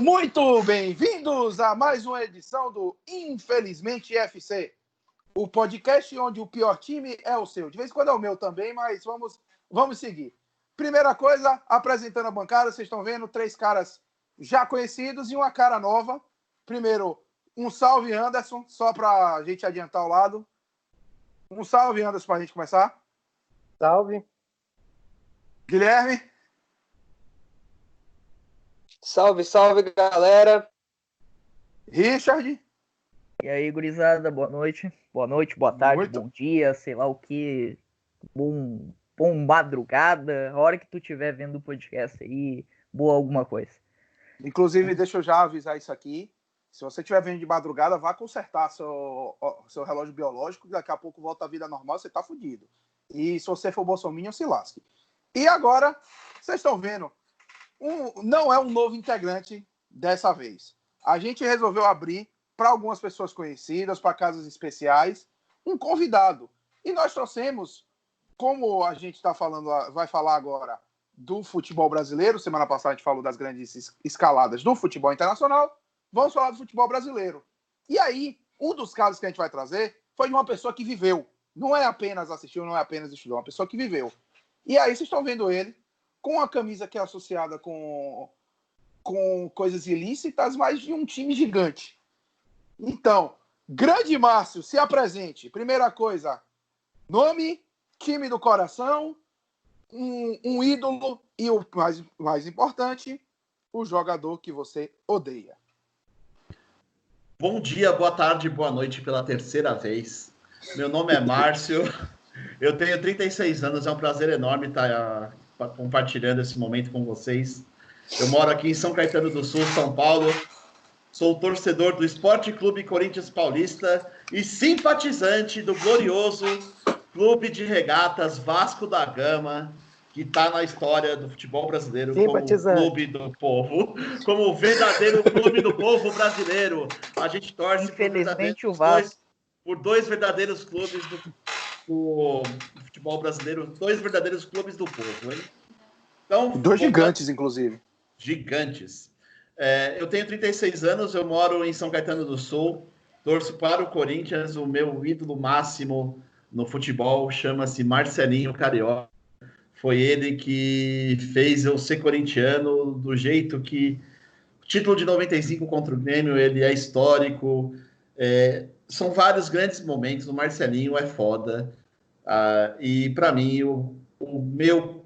Sejam muito bem-vindos a mais uma edição do Infelizmente FC, o podcast onde o pior time é o seu. De vez em quando é o meu também, mas vamos, vamos seguir. Primeira coisa, apresentando a bancada, vocês estão vendo três caras já conhecidos e uma cara nova. Primeiro, um salve Anderson, só para a gente adiantar o lado. Um salve Anderson para a gente começar. Salve. Guilherme. Salve, salve, galera. Richard. E aí, gurizada, boa noite. Boa noite, boa tarde, Muito... bom dia, sei lá o que. Bom, bom madrugada, a hora que tu estiver vendo o podcast aí, boa alguma coisa. Inclusive, deixa eu já avisar isso aqui. Se você estiver vendo de madrugada, vá consertar seu, seu relógio biológico, daqui a pouco volta a vida normal, você tá fudido. E se você for bolsominion, se lasque. E agora, vocês estão vendo, um, não é um novo integrante dessa vez. A gente resolveu abrir para algumas pessoas conhecidas, para casas especiais, um convidado. E nós trouxemos, como a gente está falando, vai falar agora do futebol brasileiro, semana passada a gente falou das grandes escaladas do futebol internacional, vamos falar do futebol brasileiro. E aí, um dos casos que a gente vai trazer foi de uma pessoa que viveu. Não é apenas assistiu, não é apenas estudou, é uma pessoa que viveu. E aí vocês estão vendo ele com a camisa que é associada com, com coisas ilícitas, mas de um time gigante. Então, grande Márcio, se apresente. Primeira coisa, nome, time do coração, um, um ídolo e o mais, mais importante, o jogador que você odeia. Bom dia, boa tarde, boa noite pela terceira vez. Meu nome é Márcio, eu tenho 36 anos, é um prazer enorme estar compartilhando esse momento com vocês. Eu moro aqui em São Caetano do Sul, São Paulo. Sou torcedor do Esporte Clube Corinthians Paulista e simpatizante do glorioso Clube de Regatas Vasco da Gama, que está na história do futebol brasileiro como o clube do povo, como o verdadeiro clube do povo brasileiro. A gente torce Infelizmente, por, o Vasco. Dois, por dois verdadeiros clubes do do, futebol brasileiro, dois verdadeiros clubes do povo. Hein? Então, dois gigantes, inclusive. Gigantes. É, eu tenho 36 anos, eu moro em São Caetano do Sul, torço para o Corinthians, o meu ídolo máximo no futebol chama-se Marcelinho Carioca. Foi ele que fez eu ser corintiano do jeito que o título de 95 contra o Grêmio ele é histórico. É, são vários grandes momentos. O Marcelinho é foda. Uh, e para mim, o, o meu.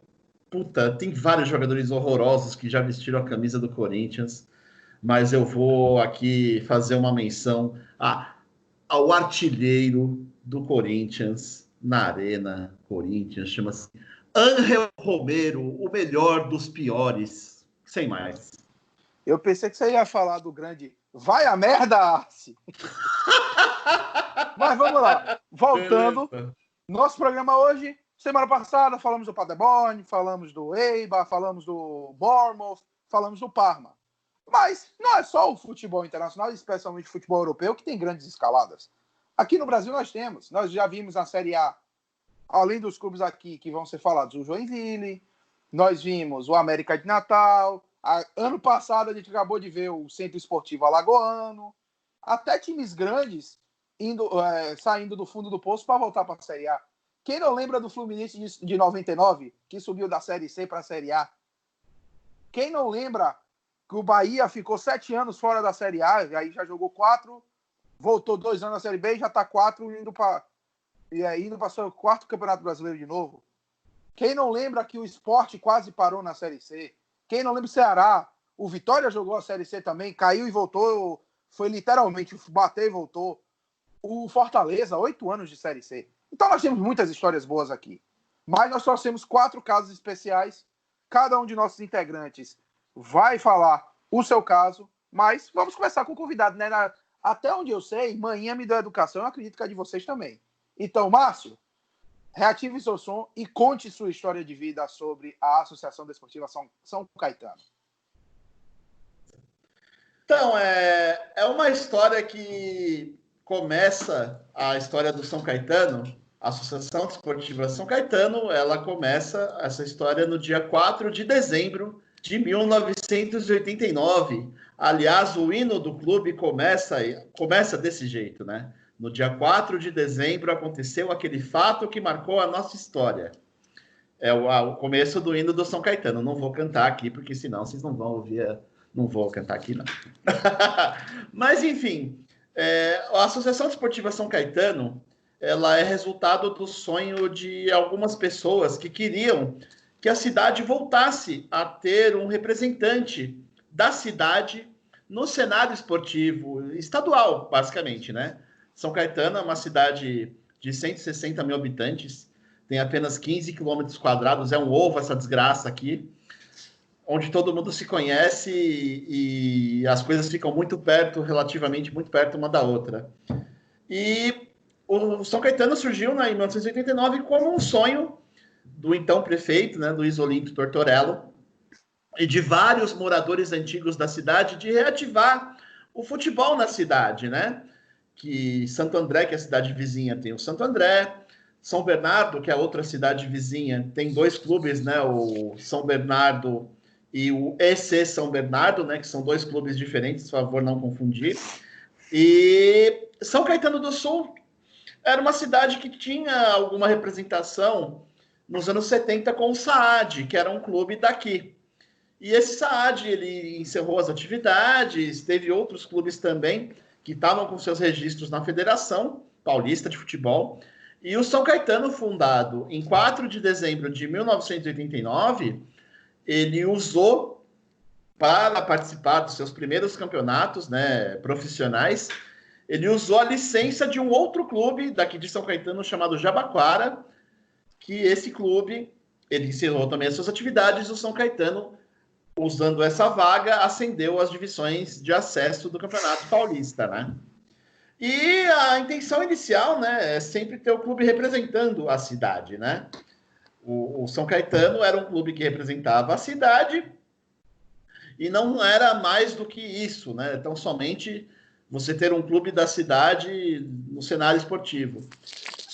Puta, tem vários jogadores horrorosos que já vestiram a camisa do Corinthians, mas eu vou aqui fazer uma menção a, ao artilheiro do Corinthians na Arena Corinthians, chama-se Angel Romero, o melhor dos piores. Sem mais. Eu pensei que você ia falar do grande Vai a merda, Arce! Mas vamos lá. Voltando. Beleza. Nosso programa hoje, semana passada, falamos do Paderborn, falamos do Eibar, falamos do Bournemouth, falamos do Parma. Mas não é só o futebol internacional, especialmente o futebol europeu, que tem grandes escaladas. Aqui no Brasil nós temos. Nós já vimos na Série A, além dos clubes aqui que vão ser falados, o Joinville, nós vimos o América de Natal. A, ano passado a gente acabou de ver o Centro Esportivo Alagoano. Até times grandes indo, é, saindo do fundo do poço para voltar para a Série A. Quem não lembra do Fluminense de, de 99, que subiu da Série C para a Série A? Quem não lembra que o Bahia ficou sete anos fora da Série A, aí já jogou quatro, voltou dois anos na Série B e já está quatro indo para e aí indo para o quarto Campeonato Brasileiro de novo. Quem não lembra que o esporte quase parou na Série C? Quem não lembra o Ceará? O Vitória jogou a Série C também, caiu e voltou, foi literalmente bater e voltou o Fortaleza, oito anos de Série C. Então nós temos muitas histórias boas aqui. Mas nós trouxemos quatro casos especiais. Cada um de nossos integrantes vai falar o seu caso. Mas vamos começar com o convidado, né? Até onde eu sei, manhã me deu educação, eu acredito que a de vocês também. Então, Márcio, reative seu som e conte sua história de vida sobre a Associação Desportiva São, São Caetano. Então, é, é uma história que começa a história do São Caetano, a Associação Desportiva São Caetano, ela começa essa história no dia 4 de dezembro de 1989, Aliás, o hino do clube começa, começa desse jeito, né? No dia 4 de dezembro aconteceu aquele fato que marcou a nossa história. É o, o começo do hino do São Caetano. Não vou cantar aqui, porque senão vocês não vão ouvir. Não vou cantar aqui, não. Mas, enfim, é, a Associação Esportiva São Caetano ela é resultado do sonho de algumas pessoas que queriam que a cidade voltasse a ter um representante da cidade no cenário esportivo estadual, basicamente, né? São Caetano é uma cidade de 160 mil habitantes, tem apenas 15 quilômetros quadrados, é um ovo essa desgraça aqui, onde todo mundo se conhece e, e as coisas ficam muito perto, relativamente muito perto uma da outra. E o São Caetano surgiu né, em 1989 como um sonho do então prefeito, né, Luiz Olinto Tortorello, e de vários moradores antigos da cidade de reativar o futebol na cidade, né? Que Santo André, que é a cidade vizinha, tem o Santo André, São Bernardo, que é outra cidade vizinha, tem dois clubes, né? O São Bernardo e o EC São Bernardo, né? Que são dois clubes diferentes, por favor, não confundir. E São Caetano do Sul era uma cidade que tinha alguma representação nos anos 70 com o Saad, que era um clube daqui. E esse Saad, ele encerrou as atividades, teve outros clubes também que estavam com seus registros na Federação Paulista de Futebol. E o São Caetano, fundado em 4 de dezembro de 1989, ele usou para participar dos seus primeiros campeonatos né, profissionais, ele usou a licença de um outro clube daqui de São Caetano chamado Jabaquara, que esse clube, ele encerrou também as suas atividades, o São Caetano, usando essa vaga, ascendeu as divisões de acesso do Campeonato Paulista, né? E a intenção inicial, né, é sempre ter o clube representando a cidade, né? O, o São Caetano era um clube que representava a cidade e não era mais do que isso, né? Então, somente você ter um clube da cidade no cenário esportivo.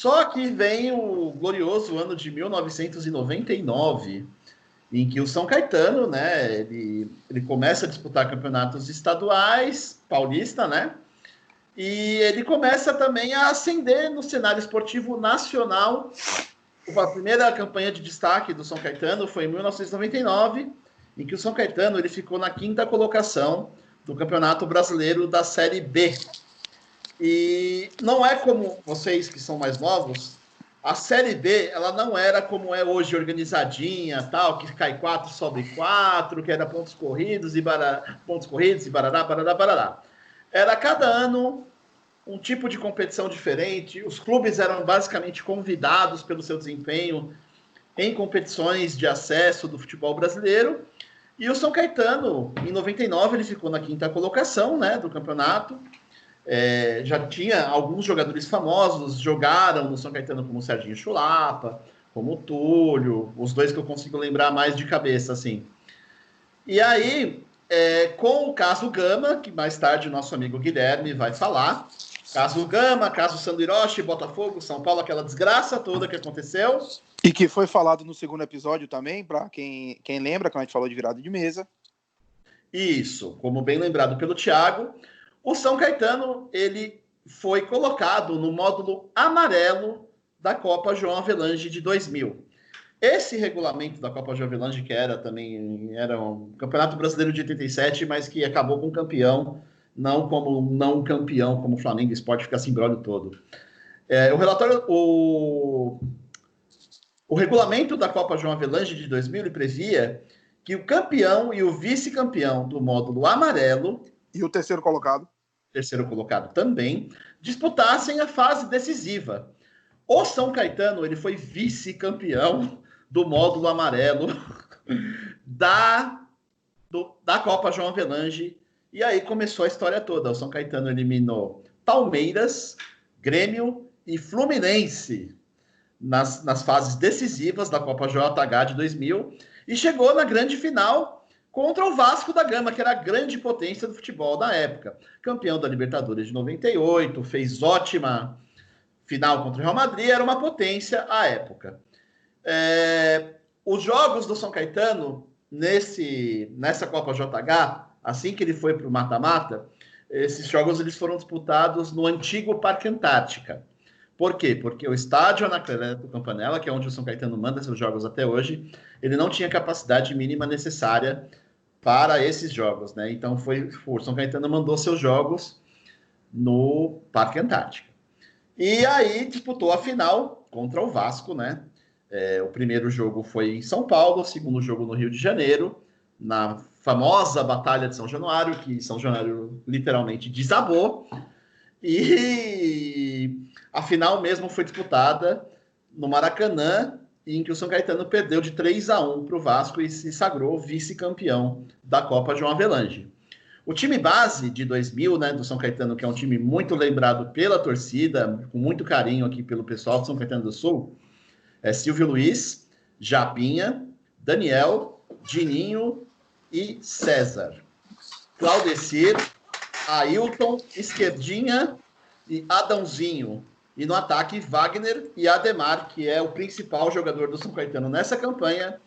Só que vem o glorioso ano de 1999, em que o São Caetano, né, ele, ele começa a disputar campeonatos estaduais, paulista, né, e ele começa também a ascender no cenário esportivo nacional. A primeira campanha de destaque do São Caetano foi em 1999, em que o São Caetano ele ficou na quinta colocação do Campeonato Brasileiro da Série B. E não é como vocês que são mais novos, a Série B, ela não era como é hoje, organizadinha, tal, que cai quatro, sobe quatro, que era pontos corridos e barará, pontos corridos e barará, barará, barará. Era cada ano um tipo de competição diferente. Os clubes eram basicamente convidados pelo seu desempenho em competições de acesso do futebol brasileiro e o São Caetano, em 99, ele ficou na quinta colocação né, do campeonato. É, já tinha alguns jogadores famosos, jogaram no São Caetano como Serginho Chulapa, como Túlio, os dois que eu consigo lembrar mais de cabeça, assim. E aí, é, com o caso Gama, que mais tarde o nosso amigo Guilherme vai falar, caso Gama, caso Sandro Hiroshi, Botafogo, São Paulo, aquela desgraça toda que aconteceu, e que foi falado no segundo episódio também, para quem, quem lembra, quando a gente falou de virada de mesa. Isso, como bem lembrado pelo Thiago, o São Caetano ele foi colocado no módulo amarelo da Copa João Avelange de 2000. Esse regulamento da Copa João Avelange, que era também era um campeonato brasileiro de 87, mas que acabou com campeão, não como não campeão, como o Flamengo Esporte, fica assim brolho todo. É, o relatório, o o regulamento da Copa João Avelange de 2000 previa que o campeão e o vice-campeão do módulo amarelo e o terceiro colocado, terceiro colocado também, disputassem a fase decisiva. O São Caetano ele foi vice-campeão do módulo amarelo da do, da Copa João Avelange e aí começou a história toda. O São Caetano eliminou Palmeiras, Grêmio e Fluminense nas, nas fases decisivas da Copa JH de 2000 e chegou na grande final contra o Vasco da Gama, que era a grande potência do futebol da época. Campeão da Libertadores de 98, fez ótima final contra o Real Madrid, era uma potência à época. É, os jogos do São Caetano nesse, nessa Copa JH assim que ele foi para o mata-mata, esses jogos eles foram disputados no antigo Parque Antártica. Por quê? Porque o estádio Anacleto Campanella, que é onde o São Caetano manda seus jogos até hoje, ele não tinha capacidade mínima necessária para esses jogos, né? Então foi o São Caetano mandou seus jogos no Parque Antártica. E aí disputou a final contra o Vasco, né? É, o primeiro jogo foi em São Paulo, o segundo jogo no Rio de Janeiro, na famosa Batalha de São Januário, que São Januário literalmente desabou. E a final mesmo foi disputada no Maracanã, em que o São Caetano perdeu de 3 a 1 para o Vasco e se sagrou vice-campeão da Copa João Avelange. O time base de 2000, né, do São Caetano, que é um time muito lembrado pela torcida, com muito carinho aqui pelo pessoal do São Caetano do Sul, é Silvio Luiz, Japinha, Daniel, Dininho e César. Claudecir, Ailton, Esquerdinha e Adãozinho. E no ataque, Wagner e Ademar, que é o principal jogador do São Caetano nessa campanha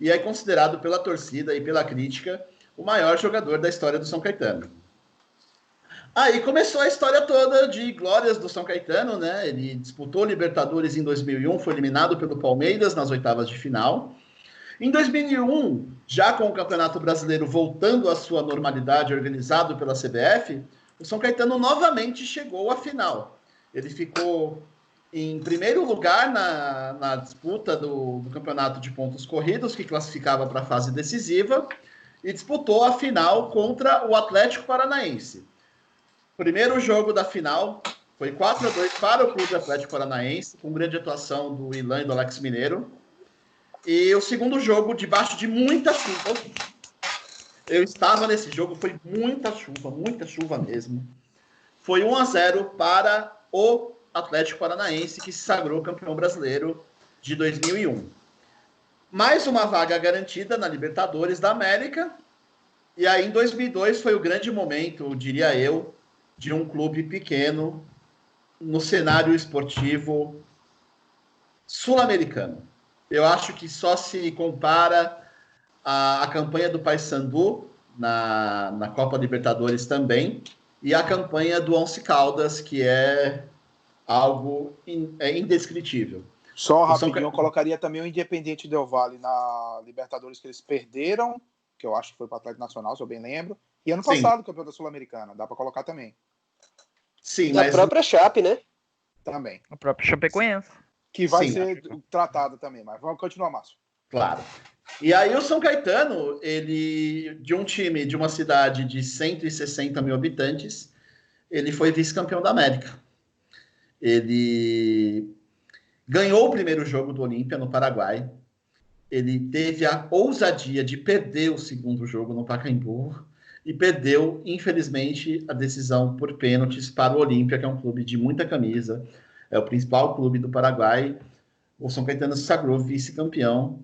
e é considerado pela torcida e pela crítica o maior jogador da história do São Caetano. Aí começou a história toda de glórias do São Caetano, né? Ele disputou Libertadores em 2001, foi eliminado pelo Palmeiras nas oitavas de final. Em 2001, já com o Campeonato Brasileiro voltando à sua normalidade organizado pela CBF, o São Caetano novamente chegou à final. Ele ficou em primeiro lugar na, na disputa do, do campeonato de pontos corridos, que classificava para a fase decisiva, e disputou a final contra o Atlético Paranaense. Primeiro jogo da final foi 4 a 2 para o Clube Atlético Paranaense, com grande atuação do Ilan e do Alex Mineiro. E o segundo jogo, debaixo de muita chuva. Eu estava nesse jogo, foi muita chuva, muita chuva mesmo. Foi 1 a 0 para o Atlético Paranaense, que se sagrou campeão brasileiro de 2001. Mais uma vaga garantida na Libertadores da América. E aí, em 2002, foi o grande momento, diria eu, de um clube pequeno no cenário esportivo sul-americano. Eu acho que só se compara a, a campanha do Paysandu na, na Copa Libertadores também e a campanha do Once Caldas, que é algo in, é indescritível. Só rapidinho, eu colocaria também o Independiente Del Valle na Libertadores que eles perderam, que eu acho que foi para o Atlético Nacional, se eu bem lembro, e ano passado, Sim. campeão da Sul-Americana, dá para colocar também. Sim, mas... a própria Chape, né? Também. A própria Chapecoense. Que vai Sim, ser tratada também, mas vamos continuar, Márcio. Claro. E aí o São Caetano, ele de um time de uma cidade de 160 mil habitantes, ele foi vice-campeão da América. Ele ganhou o primeiro jogo do Olímpia no Paraguai. Ele teve a ousadia de perder o segundo jogo no Pacaembu e perdeu, infelizmente, a decisão por pênaltis para o Olímpia, que é um clube de muita camisa, é o principal clube do Paraguai. O São Caetano se sagrou vice-campeão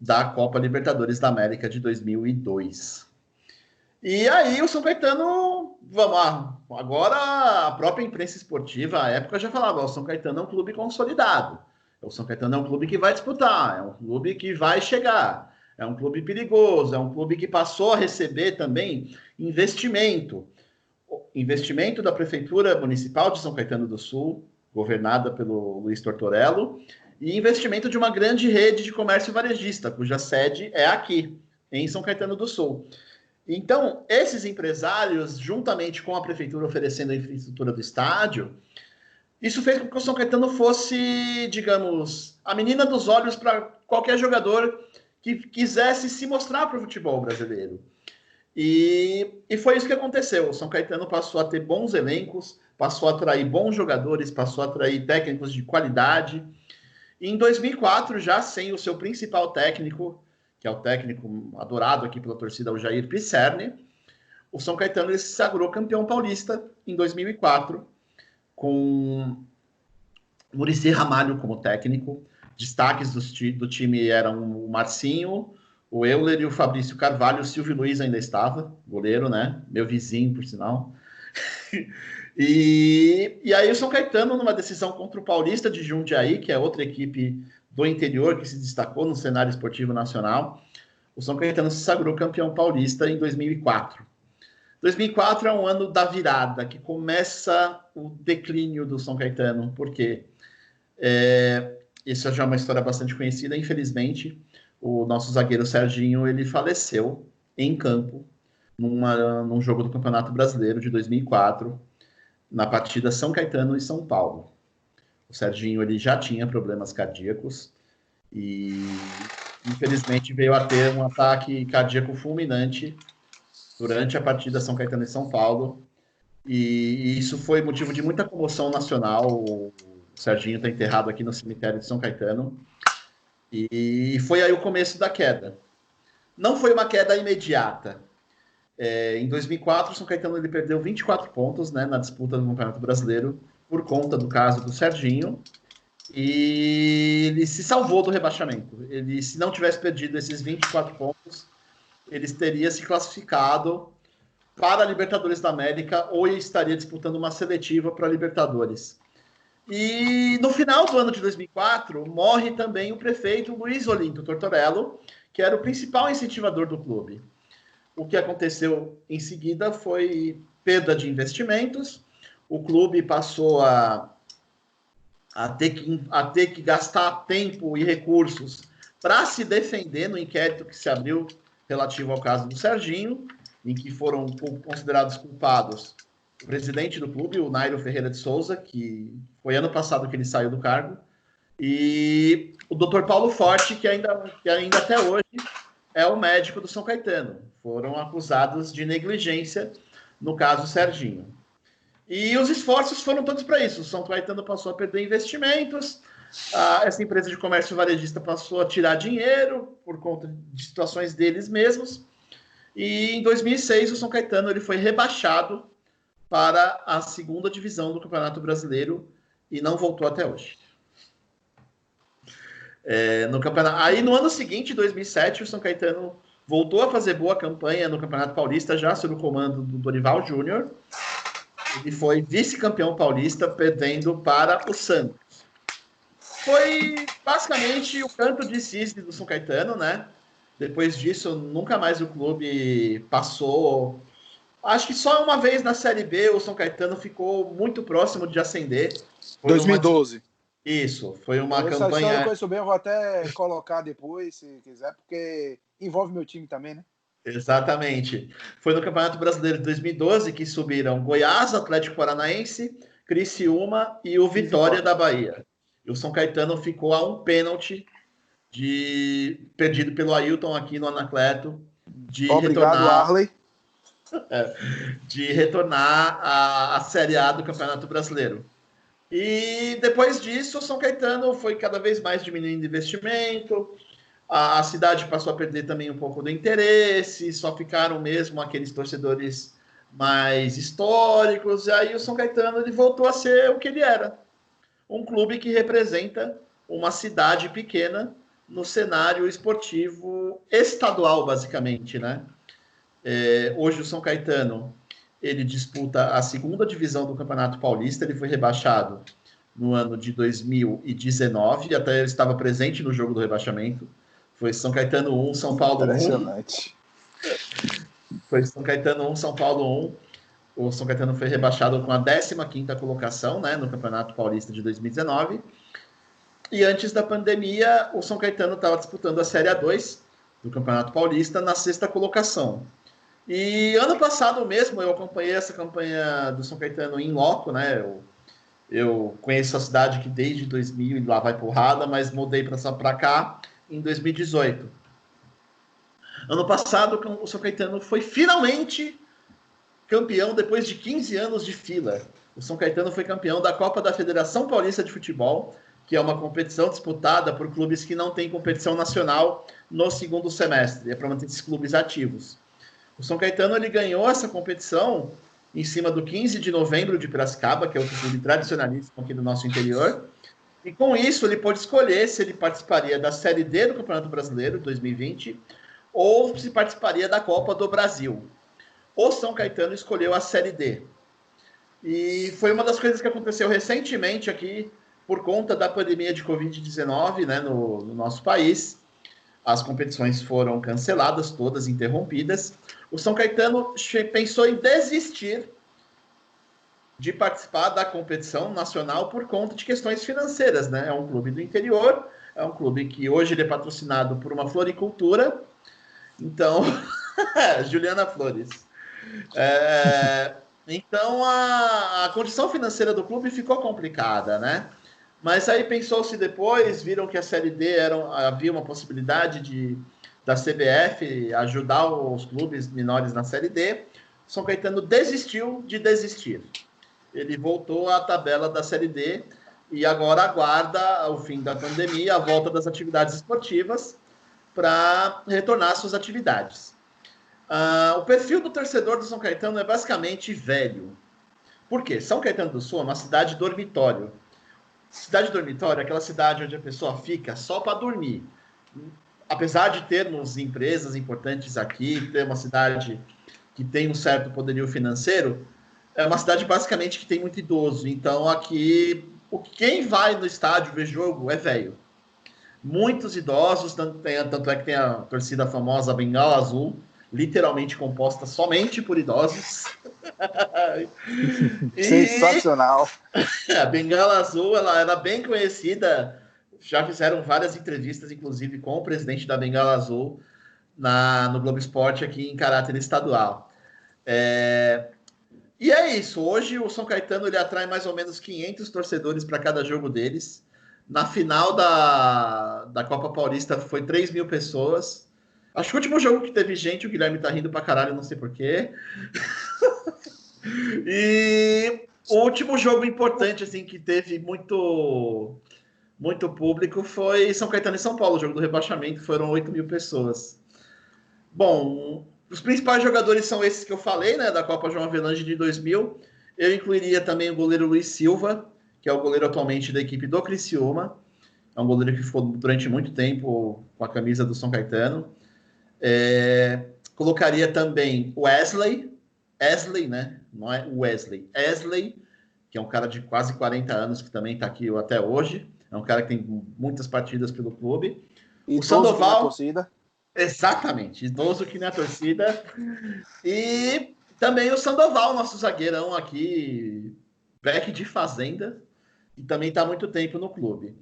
da Copa Libertadores da América de 2002. E aí o São Caetano, vamos lá, agora a própria imprensa esportiva, à época já falava, o São Caetano é um clube consolidado. O São Caetano é um clube que vai disputar, é um clube que vai chegar. É um clube perigoso, é um clube que passou a receber também investimento. Investimento da Prefeitura Municipal de São Caetano do Sul, governada pelo Luiz Tortorello, e investimento de uma grande rede de comércio varejista, cuja sede é aqui, em São Caetano do Sul. Então, esses empresários, juntamente com a prefeitura oferecendo a infraestrutura do estádio, isso fez com que o São Caetano fosse, digamos, a menina dos olhos para qualquer jogador que quisesse se mostrar para o futebol brasileiro. E, e foi isso que aconteceu. O São Caetano passou a ter bons elencos, passou a atrair bons jogadores, passou a atrair técnicos de qualidade. E em 2004, já sem o seu principal técnico, que é o técnico adorado aqui pela torcida, o Jair Pisserni, o São Caetano se sagrou campeão paulista em 2004, com Murici Ramalho como técnico, Destaques do, do time eram o Marcinho, o Euler e o Fabrício Carvalho. O Silvio Luiz ainda estava, goleiro, né? Meu vizinho, por sinal. e, e aí o São Caetano, numa decisão contra o Paulista de Jundiaí, que é outra equipe do interior que se destacou no cenário esportivo nacional, o São Caetano se sagrou campeão paulista em 2004. 2004 é um ano da virada, que começa o declínio do São Caetano, porque é, isso já é uma história bastante conhecida, infelizmente, o nosso zagueiro Serginho, ele faleceu em campo, numa, num jogo do Campeonato Brasileiro de 2004, na partida São Caetano e São Paulo. O Serginho ele já tinha problemas cardíacos e infelizmente veio a ter um ataque cardíaco fulminante durante a partida São Caetano e São Paulo. E, isso foi motivo de muita comoção nacional. O Serginho está enterrado aqui no cemitério de São Caetano. E foi aí o começo da queda. Não foi uma queda imediata. É, em 2004, o São Caetano ele perdeu 24 pontos né, na disputa do Campeonato Brasileiro por conta do caso do Serginho. E ele se salvou do rebaixamento. Ele, se não tivesse perdido esses 24 pontos, ele teria se classificado para a Libertadores da América ou estaria disputando uma seletiva para a Libertadores. E no final do ano de 2004, morre também o prefeito Luiz Olinto Tortorello, que era o principal incentivador do clube. O que aconteceu em seguida foi perda de investimentos, o clube passou a, a, ter, que, a ter que gastar tempo e recursos para se defender no inquérito que se abriu relativo ao caso do Serginho, em que foram considerados culpados presidente do clube, o Nairo Ferreira de Souza, que foi ano passado que ele saiu do cargo, e o Dr. Paulo Forte, que ainda, que ainda até hoje é o médico do São Caetano. Foram acusados de negligência no caso Serginho. E os esforços foram todos para isso. O São Caetano passou a perder investimentos, ah, essa empresa de comércio varejista passou a tirar dinheiro por conta de situações deles mesmos. E em 2006 o São Caetano ele foi rebaixado para a segunda divisão do Campeonato Brasileiro e não voltou até hoje. É, no campeonato... Aí no ano seguinte, 2007, o São Caetano voltou a fazer boa campanha no Campeonato Paulista, já sob o comando do Dorival Júnior. Ele foi vice-campeão paulista, perdendo para o Santos foi basicamente o canto de cisne do São Caetano, né? Depois disso, nunca mais o clube passou. Acho que só uma vez na Série B o São Caetano ficou muito próximo de ascender. Foi 2012. Uma... Isso, foi uma Essa campanha. Eu conheço bem, eu vou até colocar depois, se quiser, porque envolve meu time também, né? Exatamente. Foi no Campeonato Brasileiro de 2012 que subiram Goiás, Atlético Paranaense, Criciúma e o Vitória da Bahia. E o São Caetano ficou a um pênalti de perdido pelo Ailton aqui no Anacleto de Obrigado, retornar Arley. De retornar à, à Série A do Campeonato Brasileiro. E depois disso, o São Caetano foi cada vez mais diminuindo investimento, a, a, cidade passou a perder também um pouco do interesse, só ficaram mesmo aqueles torcedores mais históricos, e aí o São Caetano ele voltou a ser o que ele era, um clube que representa uma cidade pequena no cenário esportivo estadual, basicamente, né? É, hoje o São Caetano ele disputa a segunda divisão do Campeonato Paulista, ele foi rebaixado no ano de 2019, até eu estava presente no jogo do rebaixamento. Foi São Caetano 1, São Paulo 1. Foi São Caetano 1, São Paulo 1 o São Caetano foi rebaixado com a 15ª colocação né, no Campeonato Paulista de 2019. E antes da pandemia, o São Caetano estava disputando a Série A2 do Campeonato Paulista na sexta colocação. E ano passado mesmo eu acompanhei essa campanha do São Caetano em loco, né? Eu, eu conheço a cidade que desde 2000 e lá vai porrada, mas mudei para cá em 2018. Ano passado o São Caetano foi finalmente campeão depois de 15 anos de fila. O São Caetano foi campeão da Copa da Federação Paulista de Futebol, que é uma competição disputada por clubes que não têm competição nacional no segundo semestre, é para manter esses clubes ativos. O São Caetano ele ganhou essa competição em cima do 15 de novembro de Piracicaba, que é outro clube tradicionalíssimo aqui do nosso interior. E com isso ele pode escolher se ele participaria da Série D do Campeonato Brasileiro 2020 ou se participaria da Copa do Brasil o São Caetano escolheu a Série D. E foi uma das coisas que aconteceu recentemente aqui, por conta da pandemia de Covid-19 né, no, no, nosso país. As competições foram canceladas, todas interrompidas. O São Caetano pensou em desistir de participar da competição nacional por conta de questões financeiras, né? É um clube do interior, é um clube que hoje ele é patrocinado por uma floricultura. Então, Juliana Flores. É, então a, a condição financeira do clube ficou complicada, né? Mas aí pensou-se depois, viram que a Série D era, havia uma possibilidade de da CBF ajudar os clubes menores na Série D. São Caetano desistiu de desistir. Ele voltou à tabela da Série D e agora aguarda o fim da pandemia, a volta das atividades esportivas para retornar às suas atividades. Uh, o perfil do torcedor do São Caetano é basicamente velho. Por quê? São Caetano do Sul é uma cidade dormitório. Cidade dormitório é aquela cidade onde a pessoa fica só para dormir. Apesar de termos empresas importantes aqui, ter uma cidade que tem um certo poderio financeiro, é uma cidade basicamente que tem muito idoso. Então aqui, quem vai no estádio ver jogo é velho. Muitos idosos, tanto, é que tem a torcida famosa Bengala Azul, literalmente composta somente por idosos. e... Sensacional. A Bengala Azul, ela era bem conhecida. Já fizeram várias entrevistas, inclusive com o presidente da Bengala Azul na, no Globo Esporte aqui em caráter estadual. É... E é isso. Hoje o São Caetano ele atrai mais ou menos 500 torcedores para cada jogo deles. Na final da, da Copa Paulista foi 3 mil pessoas. Acho que o último jogo que teve gente, o Guilherme tá rindo pra caralho, não sei porquê. e o último jogo importante, assim, que teve muito muito público foi São Caetano e São Paulo, o jogo do rebaixamento, foram 8 mil pessoas. Bom, os principais jogadores são esses que eu falei, né, da Copa João Avelange de 2000. Eu incluiria também o goleiro Luiz Silva, que é o goleiro atualmente da equipe do Criciúma. É um goleiro que ficou durante muito tempo com a camisa do São Caetano. É, colocaria também Wesley, Wesley, né? Não é Wesley, Wesley, que é um cara de quase 40 anos que também está aqui até hoje. É um cara que tem muitas partidas pelo clube. E o Sandoval. torcida. Exatamente, idoso que nem a torcida. E também o Sandoval, nosso zagueirão aqui, back de fazenda, e também está muito tempo no clube.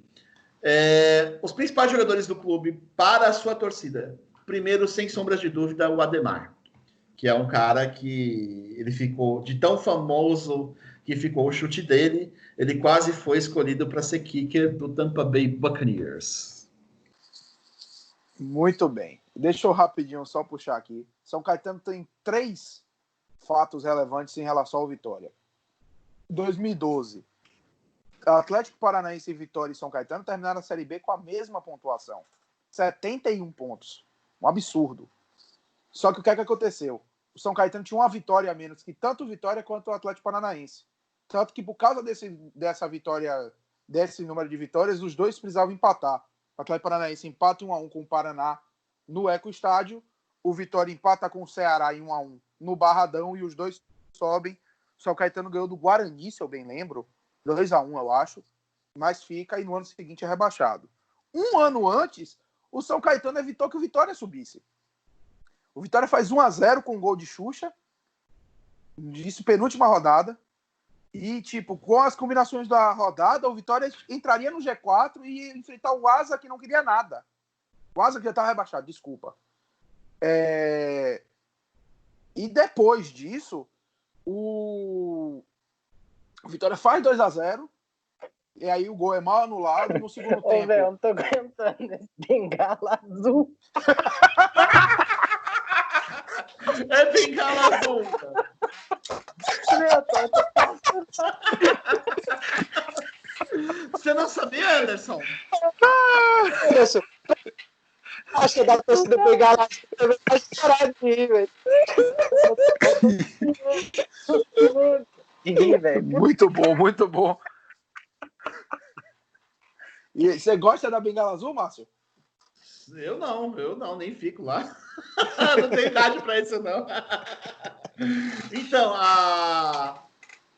É, os principais jogadores do clube para a sua torcida: Primeiro, sem sombras de dúvida, o Ademar, que é um cara que ele ficou de tão famoso que ficou o chute dele, ele quase foi escolhido para ser kicker do Tampa Bay Buccaneers. Muito bem. Deixa eu rapidinho só puxar aqui. São Caetano tem três fatos relevantes em relação ao Vitória. 2012, Atlético Paranaense Vitória e São Caetano terminaram a Série B com a mesma pontuação, 71 pontos. Um absurdo. Só que o que é que aconteceu? O São Caetano tinha uma vitória a menos que tanto o Vitória quanto o Atlético Paranaense. Tanto que por causa desse, dessa vitória, desse número de vitórias, os dois precisavam empatar. O Atlético Paranaense empata 1 a 1 com o Paraná no Eco Estádio, o Vitória empata com o Ceará em 1 a 1 no Barradão e os dois sobem. O São Caetano ganhou do Guarani, se eu bem lembro, 2 a 1 eu acho, mas fica e no ano seguinte é rebaixado. Um ano antes, o São Caetano evitou que o Vitória subisse. O Vitória faz 1 a 0 com um gol de Xuxa. Isso penúltima rodada. E, tipo, com as combinações da rodada, o Vitória entraria no G4 e ia enfrentar o Asa, que não queria nada. O Asa que já estava rebaixado, desculpa. É... E depois disso, o... o Vitória faz 2 a 0 e aí o gol é mal anulado no segundo Ô, tempo. Velho, eu não tô aguentando esse bengala azul. é bengala azul. Meu, Você não sabia, Anderson? Anderson. Acho que dá pra você bengala azul também vai chorar de rir, velho. Muito bom, muito bom. E você gosta da bengala azul, Márcio? Eu não, eu não, nem fico lá. não tenho idade para isso, não. então, a...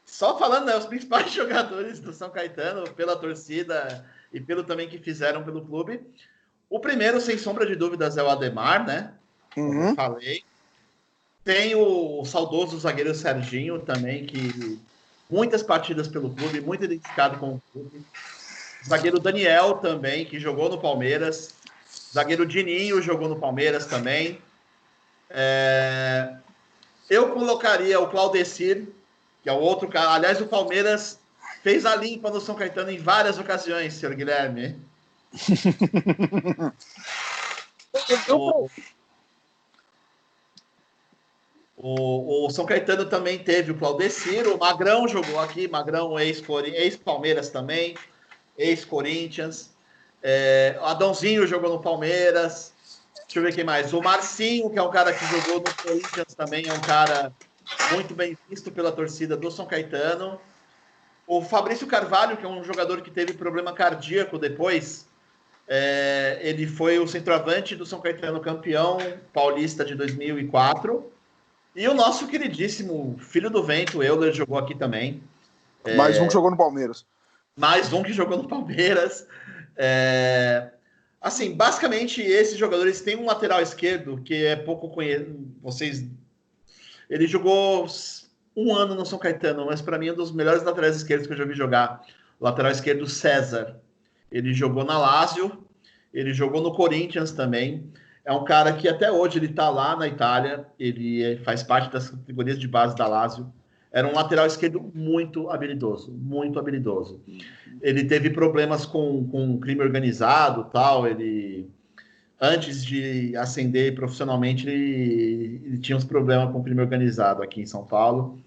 só falando, né, os principais jogadores do São Caetano, pela torcida e pelo também que fizeram pelo clube. O primeiro, sem sombra de dúvidas, é o Ademar, né? Como uhum. eu falei. Tem o saudoso zagueiro Serginho também, que muitas partidas pelo clube, muito identificado com o clube. Zagueiro Daniel também, que jogou no Palmeiras. Zagueiro Dininho jogou no Palmeiras também. É... Eu colocaria o Claudecir, que é o outro cara. Aliás, o Palmeiras fez a limpa no São Caetano em várias ocasiões, senhor Guilherme. o, o, o, São Caetano também teve o Claudecir, o Magrão jogou aqui, Magrão ex-Palmeiras ex também, ex-Corinthians. É, Adãozinho jogou no Palmeiras. Deixa eu ver quem mais. O Marcinho, que é um cara que jogou no Corinthians também, é um cara muito bem visto pela torcida do São Caetano. O Fabrício Carvalho, que é um jogador que teve problema cardíaco depois, é, ele foi o centroavante do São Caetano campeão paulista de 2004. E o nosso queridíssimo filho do vento, Euler, jogou aqui também. Mais é, um que jogou no Palmeiras. Mais um que jogou no Palmeiras. É, assim, basicamente, esses jogadores têm um lateral esquerdo que é pouco conhecido. Vocês. Ele jogou um ano no São Caetano, mas para mim é um dos melhores laterais esquerdos que eu já vi jogar. Lateral esquerdo César. Ele jogou na Lazio, ele jogou no Corinthians também. É um cara que até hoje ele está lá na Itália, ele é, faz parte das categorias de base da Lazio. Era um lateral esquerdo muito habilidoso, muito habilidoso. Ele teve problemas com, com crime organizado, tal. Ele antes de ascender profissionalmente, ele, ele tinha uns problemas com crime organizado aqui em São Paulo.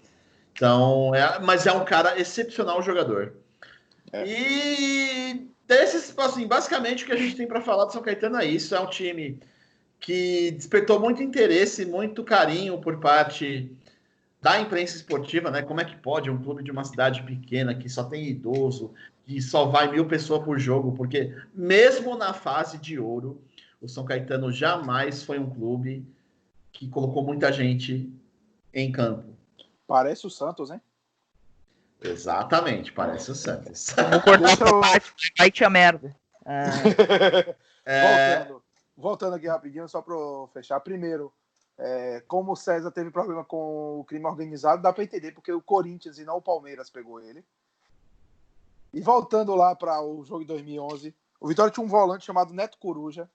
Então, é, mas é um cara excepcional jogador. É. E desses, assim, basicamente o que a gente tem para falar do São Caetano é isso. É um time que despertou muito interesse, muito carinho por parte da imprensa esportiva, né? Como é que pode um clube de uma cidade pequena que só tem idoso, que só vai mil pessoas por jogo? Porque mesmo na fase de ouro, o São Caetano jamais foi um clube que colocou muita gente em campo. Parece o Santos, hein? Exatamente, parece o Santos. Vou cortar essa parte, vai te a merda. É... Voltando, voltando aqui rapidinho, só para fechar. Primeiro, é, como o César teve problema com o crime organizado, dá para entender porque o Corinthians e não o Palmeiras pegou ele. E voltando lá para o jogo de 2011, o Vitória tinha um volante chamado Neto Coruja.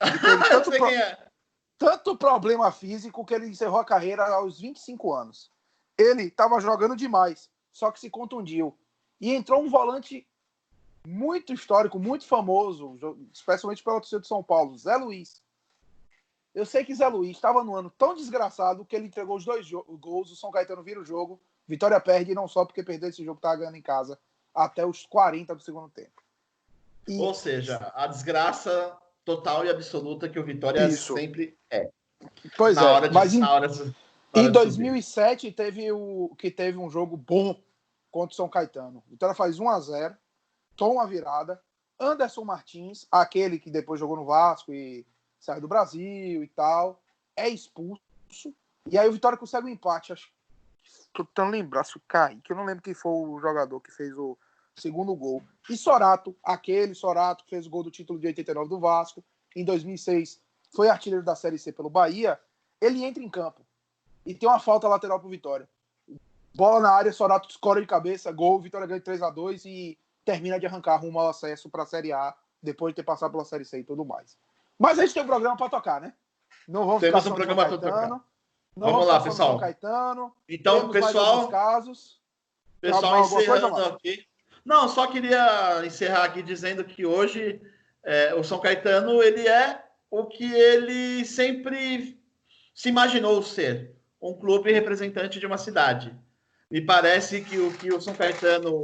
Tanto, pro... é. tanto problema físico que ele encerrou a carreira aos 25 anos. Ele estava jogando demais, só que se contundiu. E entrou um volante muito histórico, muito famoso, especialmente pela torcida de São Paulo, Zé Luiz. Eu sei que Zé Luiz estava no ano tão desgraçado que ele entregou os dois gols, o São Caetano vira o jogo, Vitória perde, e não só porque perdeu esse jogo estava ganhando em casa, até os 40 do segundo tempo. E... Ou seja, a desgraça total e absoluta que o Vitória Isso. sempre é. Pois na é, de, mas em, hora, em 2007 teve o que teve um jogo bom contra o São Caetano. Vitória faz 1 a 0, toma a virada. Anderson Martins, aquele que depois jogou no Vasco e sai do Brasil e tal, é expulso. E aí o Vitória consegue um empate. Acho tô tentando lembrar se o Kaique, eu não lembro quem foi o jogador que fez o segundo gol. E Sorato, aquele Sorato que fez o gol do título de 89 do Vasco, em 2006 foi artilheiro da Série C pelo Bahia, ele entra em campo e tem uma falta lateral pro Vitória. Bola na área, Sorato escora de cabeça, gol, Vitória ganha 3 a 2 e termina de arrancar rumo ao acesso para a Série A, depois de ter passado pela Série C e tudo mais. Mas a gente tem um programa para tocar, né? Não vamos Temos um programa para tocar. Vamos lá, pessoal. Caetano. Então, pessoal. Casos. Pessoal, encerrando aqui. Não, só queria encerrar aqui dizendo que hoje é, o São Caetano ele é o que ele sempre se imaginou ser, um clube representante de uma cidade. Me parece que o que o São Caetano,